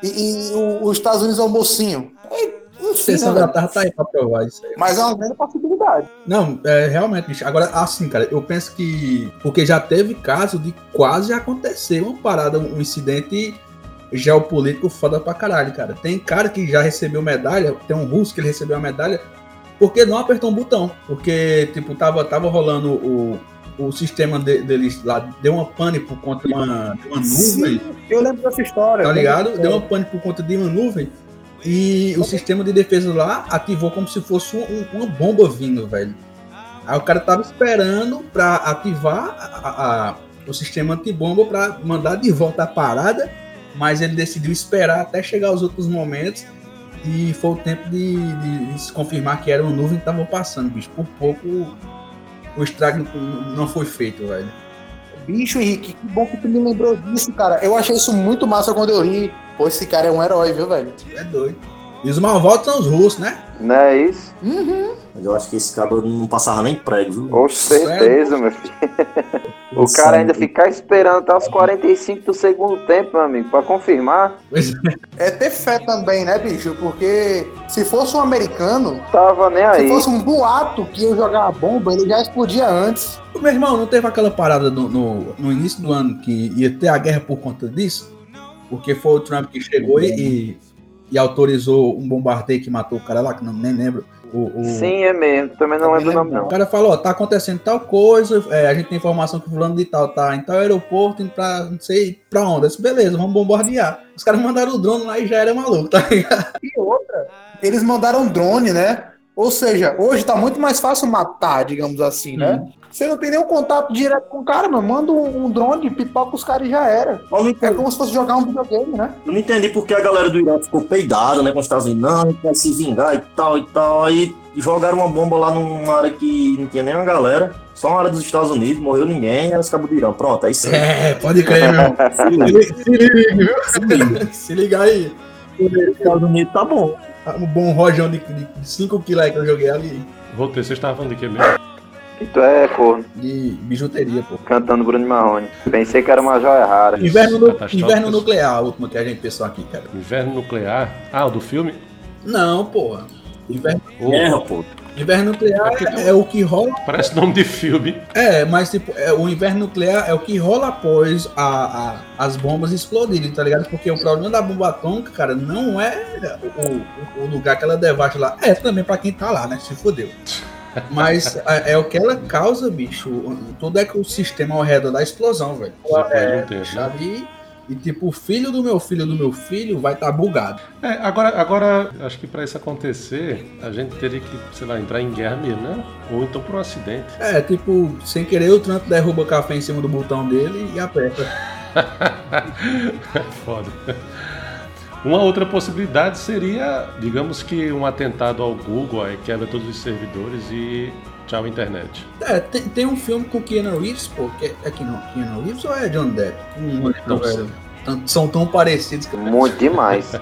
e, e o- os Estados Unidos é o mocinho. É, enfim, Sessão né, da tarde tá aí pra provar isso aí. Mas é uma grande possibilidade. Não, é, realmente, bicho. Agora, assim, cara, eu penso que. Porque já teve caso de quase acontecer uma parada, um incidente geopolítico foda pra caralho, cara. Tem cara que já recebeu medalha, tem um russo que ele recebeu uma medalha, porque não apertou um botão. Porque, tipo, tava, tava rolando o, o sistema de- deles lá, deu uma pane por conta de uma, de uma nuvem. eu lembro dessa história. Tá ligado? Deu uma pane por conta de uma nuvem. E o sistema de defesa lá ativou como se fosse um- uma bomba vindo, velho. Aí o cara tava esperando pra ativar a- a- a- o sistema antibomba pra mandar de volta a parada, mas ele decidiu esperar até chegar os outros momentos. E foi o tempo de, de- de se confirmar que era uma nuvem que tava passando, bicho. Por pouco o estrago não foi feito, velho. Bicho, Henrique, que bom que tu me lembrou disso, cara. Eu achei isso muito massa quando eu vi. Pô, esse cara é um herói, viu, velho? É doido. E os malvados são os russos, né? Não é isso? Mas eu acho que esse cara não passava nem prego, viu? Com certeza, meu filho. O cara ainda ficar esperando até os 45 do segundo tempo, meu amigo, pra confirmar, é. É ter fé também, né, bicho? Porque se fosse um americano, tava nem se aí. fosse um boato que ia jogar a bomba, ele já explodia antes. Meu irmão, não teve aquela parada no, no, no início do ano que ia ter a guerra por conta disso? Porque foi o Trump que chegou e, e, e autorizou um bombardeio que matou o cara lá, que não, nem lembro. O, o- Sim, é mesmo. Também não lembro o nome, O não. cara falou, ó, tá acontecendo tal coisa, é, a gente tem informação que o fulano de tal tá em tal aeroporto, indo pra não sei pra onde. Eu disse, beleza, vamos bombardear. Os caras mandaram o drone lá e já era maluco, tá ligado? E outra, eles mandaram drone, né? Ou seja, hoje tá muito mais fácil matar, digamos assim, né? Você não tem nenhum contato direto com o cara, mano. Manda um, um drone, pipoca os caras e já era. É como se fosse jogar um videogame, né? eu não entendi porque a galera do Iraque ficou peidada, né? Com os Estados Unidos, não, vai se vingar e tal e tal. Aí jogaram uma bomba lá numa área que não tinha nem uma galera, só uma área dos Estados Unidos, morreu ninguém, aí os cabos do Irã. Pronto, aí sim. É, pode crer, meu irmão. Se liga, se liga, viu? Se liga aí. Os Estados Unidos tá bom. Um bom rojão de 5 quilos aí que eu joguei ali. Voltei, vocês estavam falando de quê mesmo? Que tu é corno, De bijuteria, pô. cantando Bruno Marrone. Pensei que era uma joia rara. Inverno, nu- inverno nuclear, a última que a gente pensou aqui, cara. Inverno nuclear. Ah, o do filme? Não, porra. Inverno, Guerra, pô. Inverno nuclear É é, o que rola. Parece nome de filme. É, mas tipo, é, o inverno nuclear é o que rola após a, a- as bombas explodirem, tá ligado? Porque o problema da bomba atômica, cara, não é o, o- o lugar que ela devasta lá. É também pra quem tá lá, né? Se fodeu. Mas é, é o que ela causa, bicho. Tudo é o sistema ao redor da explosão, velho. É, né? ali. E tipo, o filho do meu filho do meu filho vai estar bugado. É, agora, agora, acho que pra isso acontecer, a gente teria que, sei lá, entrar em guerra mesmo, né? Ou então por um acidente. É, tipo, sem querer o Trump derruba o café em cima do botão dele e aperta. Foda. Uma outra possibilidade seria, digamos que um atentado ao Google, aí quebra todos os servidores e tchau internet. É, tem, tem um filme com Keanu Reeves, pô, que é, é Keanu, Keanu Reeves ou é John Depp? Hum, Não São tão parecidos que Muito demais.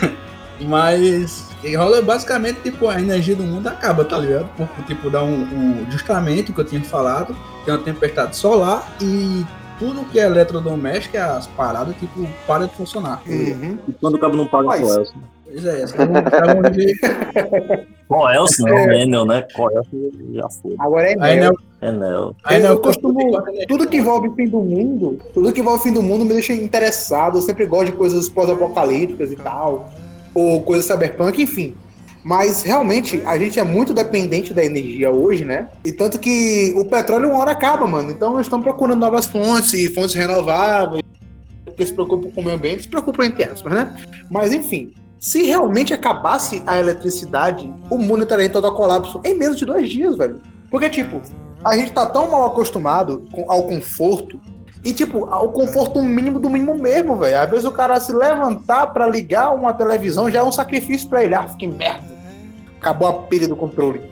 Mas que rola basicamente, tipo, a energia do mundo acaba, tá ligado? Por, tipo, dá um, um justamente o que eu tinha falado, tem uma tempestade solar e tudo que é eletrodoméstico, as paradas, tipo, para de funcionar. Uhum. E quando o cabo não paga Mas-. Pois é, é é uma de- Com Elson, não, Enel, né? Com Elson já foi. Agora é Aí, né, Enel. aí, né, eu costumo. Tudo que né? envolve o fim do mundo, tudo que envolve o fim do mundo me deixa interessado. Eu sempre gosto de coisas pós-apocalípticas e tal. Ou coisas cyberpunk, enfim. Mas realmente a gente é muito dependente da energia hoje, né? E tanto que o petróleo uma hora acaba, mano. Então nós estamos procurando novas fontes e fontes renováveis. Porque se preocupam com o meio ambiente, se preocupam entre aspas, né? Mas enfim, se realmente acabasse a eletricidade, o mundo estaria todo colapso em menos de dois dias, velho. Porque, tipo, a gente tá tão mal acostumado ao conforto. E, tipo, ao conforto mínimo do mínimo mesmo, velho. Às vezes o cara se levantar pra ligar uma televisão já é um sacrifício pra ele. Ah, que merda. Acabou a pilha do controle.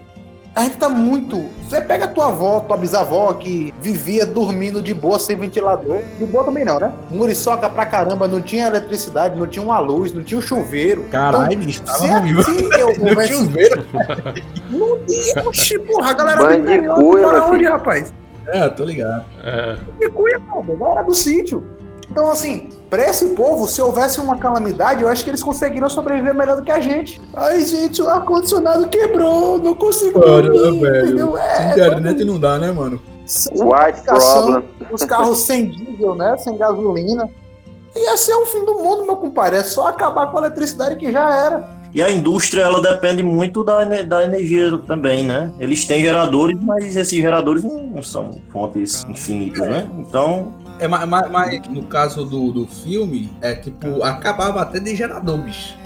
A gente tá muito. Você pega a tua avó, tua bisavó, que vivia dormindo de boa sem ventilador. De boa também não, né? Muriçoca pra caramba, não tinha eletricidade, não tinha uma luz, não tinha um chuveiro. Caralho, bicho, Se tava vivo. assim eu converso- chuveiro. Não tinha, oxi, porra, a galera Banho de interior onde, rapaz? É, tô ligado. É, cuia, pô, galera do sítio. Então, assim, pra esse povo, se houvesse uma calamidade, eu acho que eles conseguiriam sobreviver melhor do que a gente. Ai, gente, o ar-condicionado quebrou, não consigo Cara, dormir, velho. entendeu? É, Sem internet não dá, né, mano? White problem. Os carros sem diesel, né? Sem gasolina. Ia ser o fim do mundo, meu compadre. É só acabar com a eletricidade que já era. E a indústria, ela depende muito da, da energia também, né? Eles têm geradores, mas esses geradores não são fontes infinitas, né? Então, É, mas, mas- mas no caso do, do filme, é tipo, acabava até de gerador, bicho.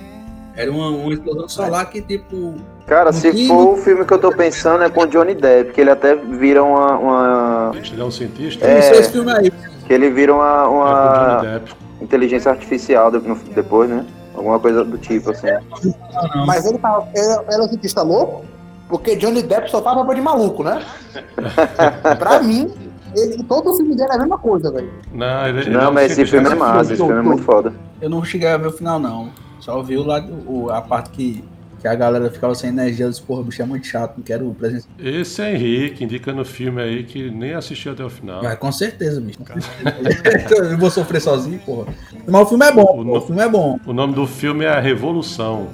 Era uma, uma explosão solar que, tipo. Cara, se Sim. for o filme que eu tô pensando é com Johnny Depp, que ele até vira uma. uma- ele é um cientista. É. Isso, esse filme aí. que ele vira uma, É, uma Johnny Depp. inteligência artificial depois, né? Alguma coisa do tipo, assim. Mas ele tava. Era, era um cientista louco? Porque Johnny Depp só tava de maluco, né? pra mim, ele, todo o filme dele é a mesma coisa, velho. Não, ele, ele Não, mas esse filme é massa, esse filme é muito foda. Eu não cheguei a ver o final, não. Só vi o lado, o- a parte que, que a galera ficava sem energia. Eu disse, porra, bicho, é muito chato, não quero presença. Esse é Henrique, indicando o filme aí que nem assistiu até o final. Mas com certeza, bicho. eu vou sofrer sozinho, porra. Mas o filme é bom, O pô, no- o filme é bom. O nome do filme é A Revolução.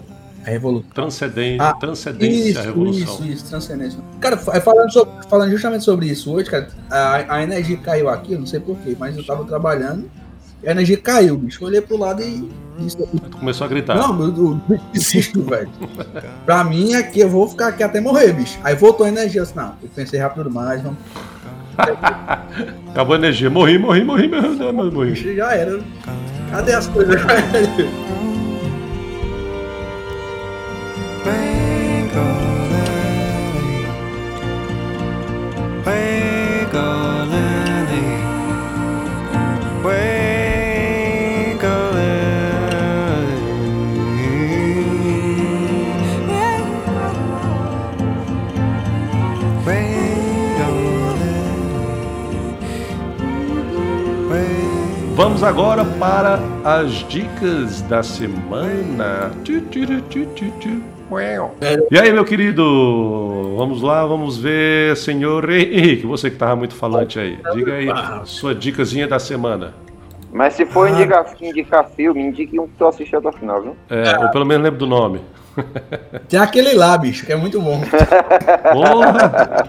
A Revolução. Transcendência, Ah, transcendência Isso, à Revolução. isso, isso, transcendência. Cara, fa- falando, sobre- falando justamente sobre isso hoje, cara, a, a energia caiu aqui, eu não sei porquê, mas eu tava trabalhando e a energia caiu, bicho. Eu olhei pro lado e. Isso, Tu começou a gritar. não, eu, eu desisto, velho. Pra mim, aqui eu vou ficar aqui até morrer, bicho. Aí voltou a energia, assim, não, eu pensei rápido demais, vamos. Acabou a energia. Morri, morri, morri, morri, morri. morri. Bicho, já era. Cadê as coisas? Hey. Vamos agora para as dicas da semana. E aí, meu querido? Vamos lá, vamos ver, senhor Henrique, você que tava muito falante aí. Diga aí, sua dicasinha da semana. Mas se for indicar, indicar filme, indique um que tu assistiu até o final, viu? É, ou pelo menos lembro do nome. Tem aquele lá, bicho, que é muito bom. Porra!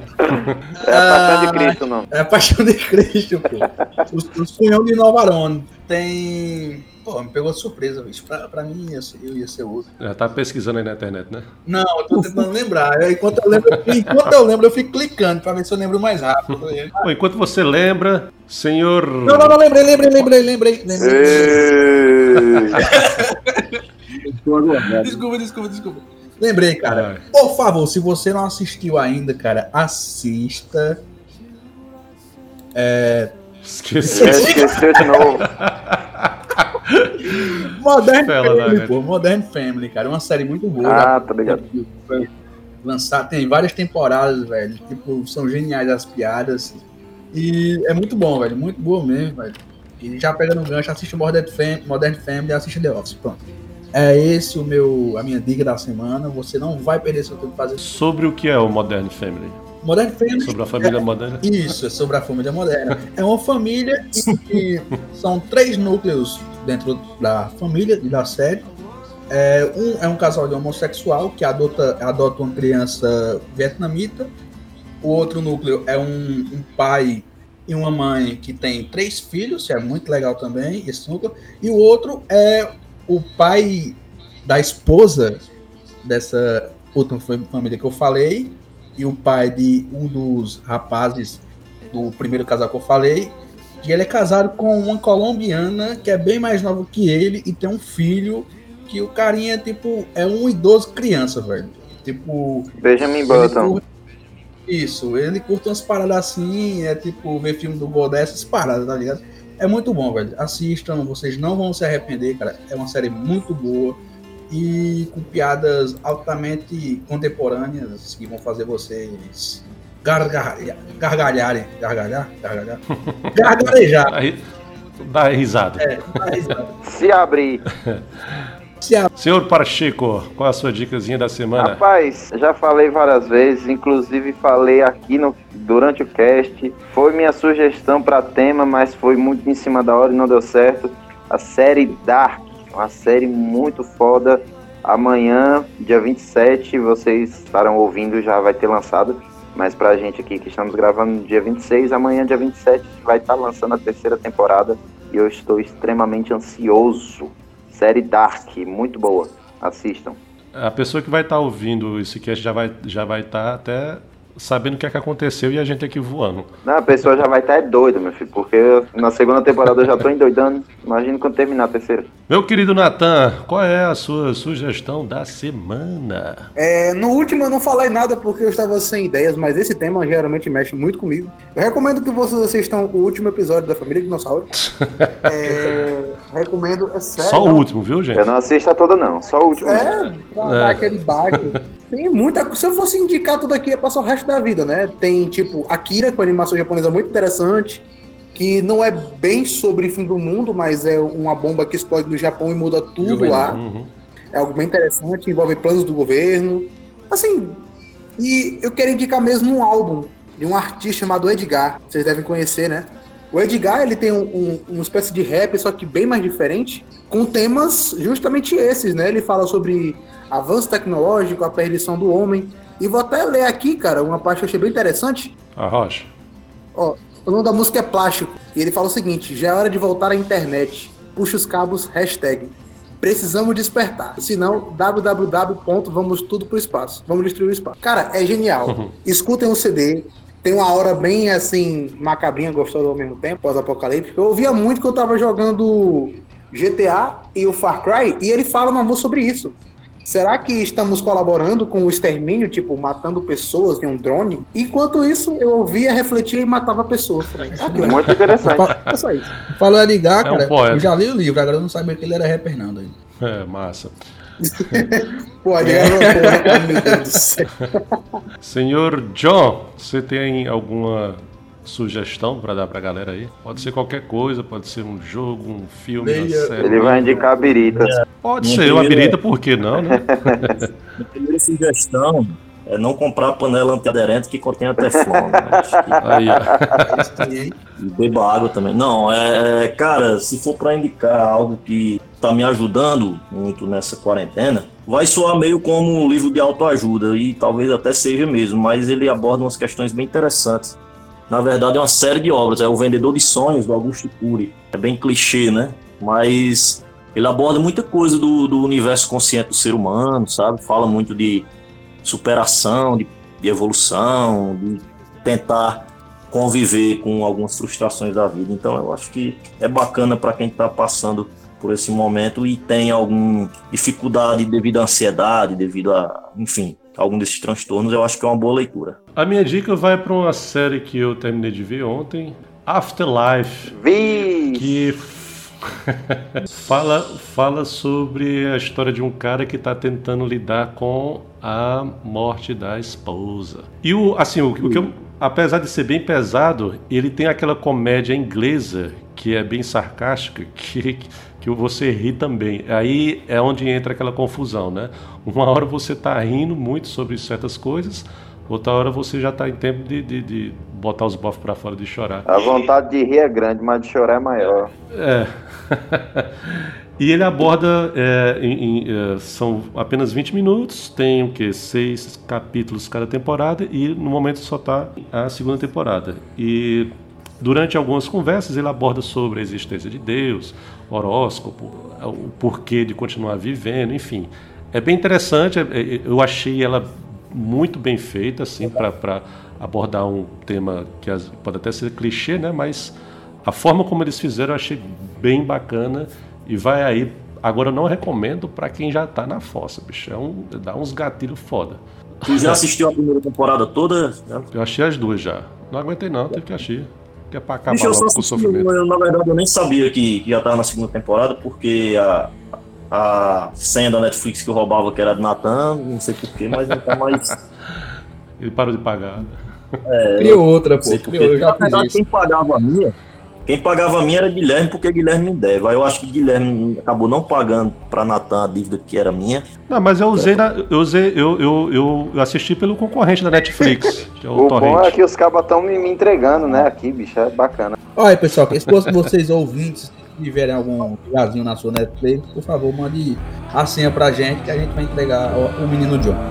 É a Paixão de Ah, Cristo, não. É a paixão de Cristo, pô. Os, os cunhão de Nova Arone. Tem. Pô, me pegou de surpresa, bicho. Pra, pra mim, ia ser, eu ia ser outro. Já tá pesquisando aí na internet, né? Não, eu tô tentando lembrar. Aí, Enquanto eu lembro, enquanto eu lembro, eu fico clicando pra ver se eu lembro mais rápido. Enquanto você lembra, senhor. Não, não, não, lembrei, lembrei, lembrei, lembrei. lembrei. Desculpa, desculpa, desculpa. Lembrei, cara. Por favor, se você não assistiu ainda, cara, assista. É. Esqueci. É, esqueceu de novo. Modern Fela, Family, pô. Modern Family, cara. Uma série muito boa. Ah, tá ligado. Lançar, tem várias temporadas, velho. Tipo, são geniais as piadas. E é muito bom, velho. Muito boa mesmo, velho. E já pega no gancho, assiste Modern Family, Modern Family e assiste The Office. Pronto. É esse o meu, a minha dica da semana. Você não vai perder seu tempo fazendo Sobre o que é o Modern Family? Modern Family. Sobre a família moderna? Isso, é sobre a família moderna. É uma família que, que são três núcleos dentro da família e da série. É, um é um casal de homossexual que adota, adota uma criança vietnamita. O outro núcleo é um, um pai e uma mãe que tem três filhos, é muito legal também, esse núcleo. E o outro é o pai da esposa dessa outra fam- família que eu falei, e o pai de um dos rapazes do primeiro casal que eu falei, que ele é casado com uma colombiana que é bem mais nova que ele e tem um filho que o carinha, tipo, é um idoso criança, velho. Tipo, Benjamin Button. curte- Isso, ele curte umas paradas assim, é tipo ver filme do Godé, essas paradas, tá ligado? É muito bom, velho. Assistam, vocês não vão se arrepender, cara. É uma série muito boa e com piadas altamente contemporâneas que vão fazer vocês gargalhar, gargalharem, gargalhar, gargalhar, gargarejar. Dá, ri- dá risada. É, dá risada. Se abrir. Senhor Pacheco, qual a sua dicasinha da semana? Rapaz, já falei várias vezes, inclusive falei aqui no, durante o cast. Foi minha sugestão para tema, mas foi muito em cima da hora e não deu certo. A série Dark, uma série muito foda. Amanhã, dia 27, vocês estarão ouvindo, já vai ter lançado. Mas pra gente aqui que estamos gravando no dia 26, amanhã, dia 27, vai estar lançando a terceira temporada. E eu estou extremamente ansioso. Série Dark, muito boa. Assistam. A pessoa que vai estar ouvindo esse cast já vai já vai estar até sabendo o que é que aconteceu e a gente aqui voando. Não, a pessoa já vai estar doida, meu filho, porque na segunda temporada eu já tô endoidando. Imagina quando terminar a terceira. Meu querido Natan, qual é a sua sugestão da semana? É, no último eu não falei nada porque eu estava sem ideias, mas esse tema geralmente mexe muito comigo. Eu recomendo que vocês assistam o último episódio da Família Dinossauro. É, recomendo, é sério. Só o último, viu, gente? Eu não assisto a toda, não. Só o último. É, pra É. dar aquele baque. Tem muita Se eu fosse indicar tudo aqui, ia passar o resto da vida, né? Tem, tipo, Akira, com animação japonesa muito interessante, que não é bem sobre fim do mundo, mas é uma bomba que explode no Japão e muda tudo lá. Uhum. É algo bem interessante, envolve planos do governo. Assim, e eu quero indicar mesmo um álbum de um artista chamado Edgar. Vocês devem conhecer, né? O Edgar, ele tem um, um- uma espécie de rap, só que bem mais diferente, com temas justamente esses, né? Ele fala sobre avanço tecnológico, a perdição do homem. E vou até ler aqui, cara, uma parte que eu achei bem interessante. A Rocha. Ó, o nome da música é Plástico. E ele fala o seguinte: já é hora de voltar à internet. Puxa os cabos, hashtag. Precisamos despertar. Senão, www. Vamos tudo pro espaço. Vamos destruir o espaço. Cara, é genial. Escutem o CD. Tem uma hora bem assim, macabrinha, gostosa ao mesmo tempo, pós-apocalíptico. Eu ouvia muito que eu tava jogando GTA e o Far Cry, e ele fala uma música sobre isso. Será que estamos colaborando com o extermínio, tipo, matando pessoas em um drone? Enquanto isso, eu ouvia, refletia e matava pessoas. Falei, ah. Muito interessante. É só isso. Falou Edgar, É um cara. poeta. eu já li o livro, agora eu não sabia que ele era rapper, não. Daí. É, massa. Pô, uma porra, meu Deus do céu. Senhor John, você tem alguma sugestão pra dar pra galera aí? Pode ser qualquer coisa, pode ser um jogo, um filme, uma série. Ele vai indicar birita. Pode Minha ser uma primeira- birita, por que não, né? Minha primeira sugestão é não comprar panela antiaderente que contém teflon. né? E- beba água também. Não, é, é, cara, se for pra indicar algo que tá me ajudando muito nessa quarentena, vai soar meio como um livro de autoajuda, e talvez até seja mesmo, mas ele aborda umas questões bem interessantes. Na verdade, é uma série de obras, é O Vendedor de Sonhos, do Augusto Cury. É bem clichê, né? Mas ele aborda muita coisa do, do universo consciente do ser humano, sabe? Fala muito de superação, de, de evolução, de tentar conviver com algumas frustrações da vida. Então eu acho que é bacana para quem está passando por esse momento e tem alguma dificuldade devido à ansiedade, devido a, enfim, algum desses transtornos, eu acho que é uma boa leitura. A minha dica vai pra uma série que eu terminei de ver ontem, Afterlife, Vi! que fala, fala sobre a história de um cara que está tentando lidar com a morte da esposa. E o assim, o, o que eu apesar de ser bem pesado, ele tem aquela comédia inglesa que é bem sarcástica, que, que você ri também. Aí é onde entra aquela confusão, né? Uma hora você tá rindo muito sobre certas coisas, outra hora você já tá em tempo de, de, de botar os bofos para fora de chorar. A vontade de rir é grande, mas de chorar é maior. É. e ele aborda. é, em- em, é, são apenas 20 minutos, tem o que? Seis capítulos cada temporada, e no momento só está a segunda temporada. E durante algumas conversas ele aborda sobre a existência de Deus, horóscopo, o porquê de continuar vivendo, enfim. É bem interessante, é- é- eu achei ela muito bem feita, assim, para abordar um tema que as- pode até ser clichê, né? Mas a forma como eles fizeram eu achei bem bacana e vai aí. Agora eu não recomendo para quem já tá na fossa, bicho. É um, dá uns gatilhos foda. Tu já assistiu a primeira temporada toda? né? Eu achei as duas já. Não aguentei não, teve que assistir. Que é pra acabar Bicho, eu só logo com o sofrimento. eu, na verdade, eu nem sabia que, que já tava na segunda temporada, porque a, a senha da Netflix que eu roubava, que era de Natan, não sei porquê, mas não tá mais. Ele parou de pagar. Criou outra, pô. Criou, eu já verdade, quem pagava a minha. Quem pagava a minha era Guilherme, porque Guilherme me deve. Aí eu acho que Guilherme acabou não pagando pra Natan a dívida que era minha. Não, mas eu usei, na, eu usei, eu, eu, eu assisti pelo concorrente da Netflix, é o, O bom é que os cabas estão me, me entregando, né? Aqui, bicho, é bacana. Olha, pessoal, que se fosse vocês ouvintes tiverem algum lugarzinho na sua Netflix, por favor, mande a senha pra gente que a gente vai entregar o, menino John.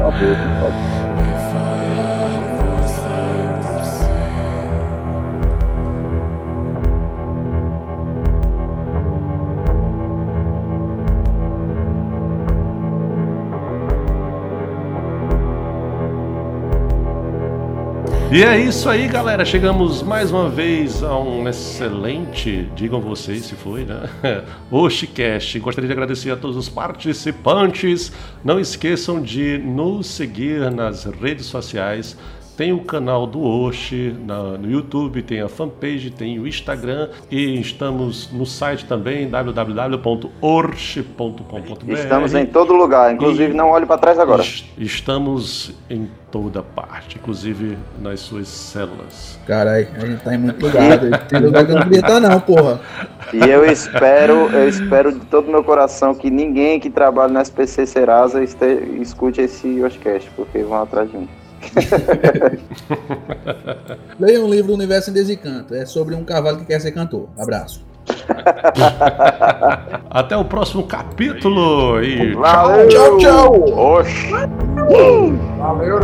Por favor, por favor. E é isso aí, galera. Chegamos mais uma vez a um excelente, digam vocês se foi, né? Oshicast. Gostaria de agradecer a todos os participantes. Não esqueçam de nos seguir nas redes sociais. Tem o canal do Oshi na- no YouTube, tem a fanpage, tem o Instagram e estamos no site também www.orche.com.br. Estamos em todo lugar, inclusive não olhe pra trás agora. Es- Estamos em toda parte, inclusive nas suas células. Caralho, a gente tá em muito lugar. Tem lugar que eu não queria estar, não, porra. E eu espero, eu espero de todo meu coração que ninguém que trabalha no SPC Serasa este- escute esse Yoshcast, porque vão atrás de mim. Leia um livro do Universo em Desencanto. É sobre um cavalo que quer ser cantor. Abraço. Até o próximo capítulo e Valeu! Tchau, tchau. Oxi! Valeu,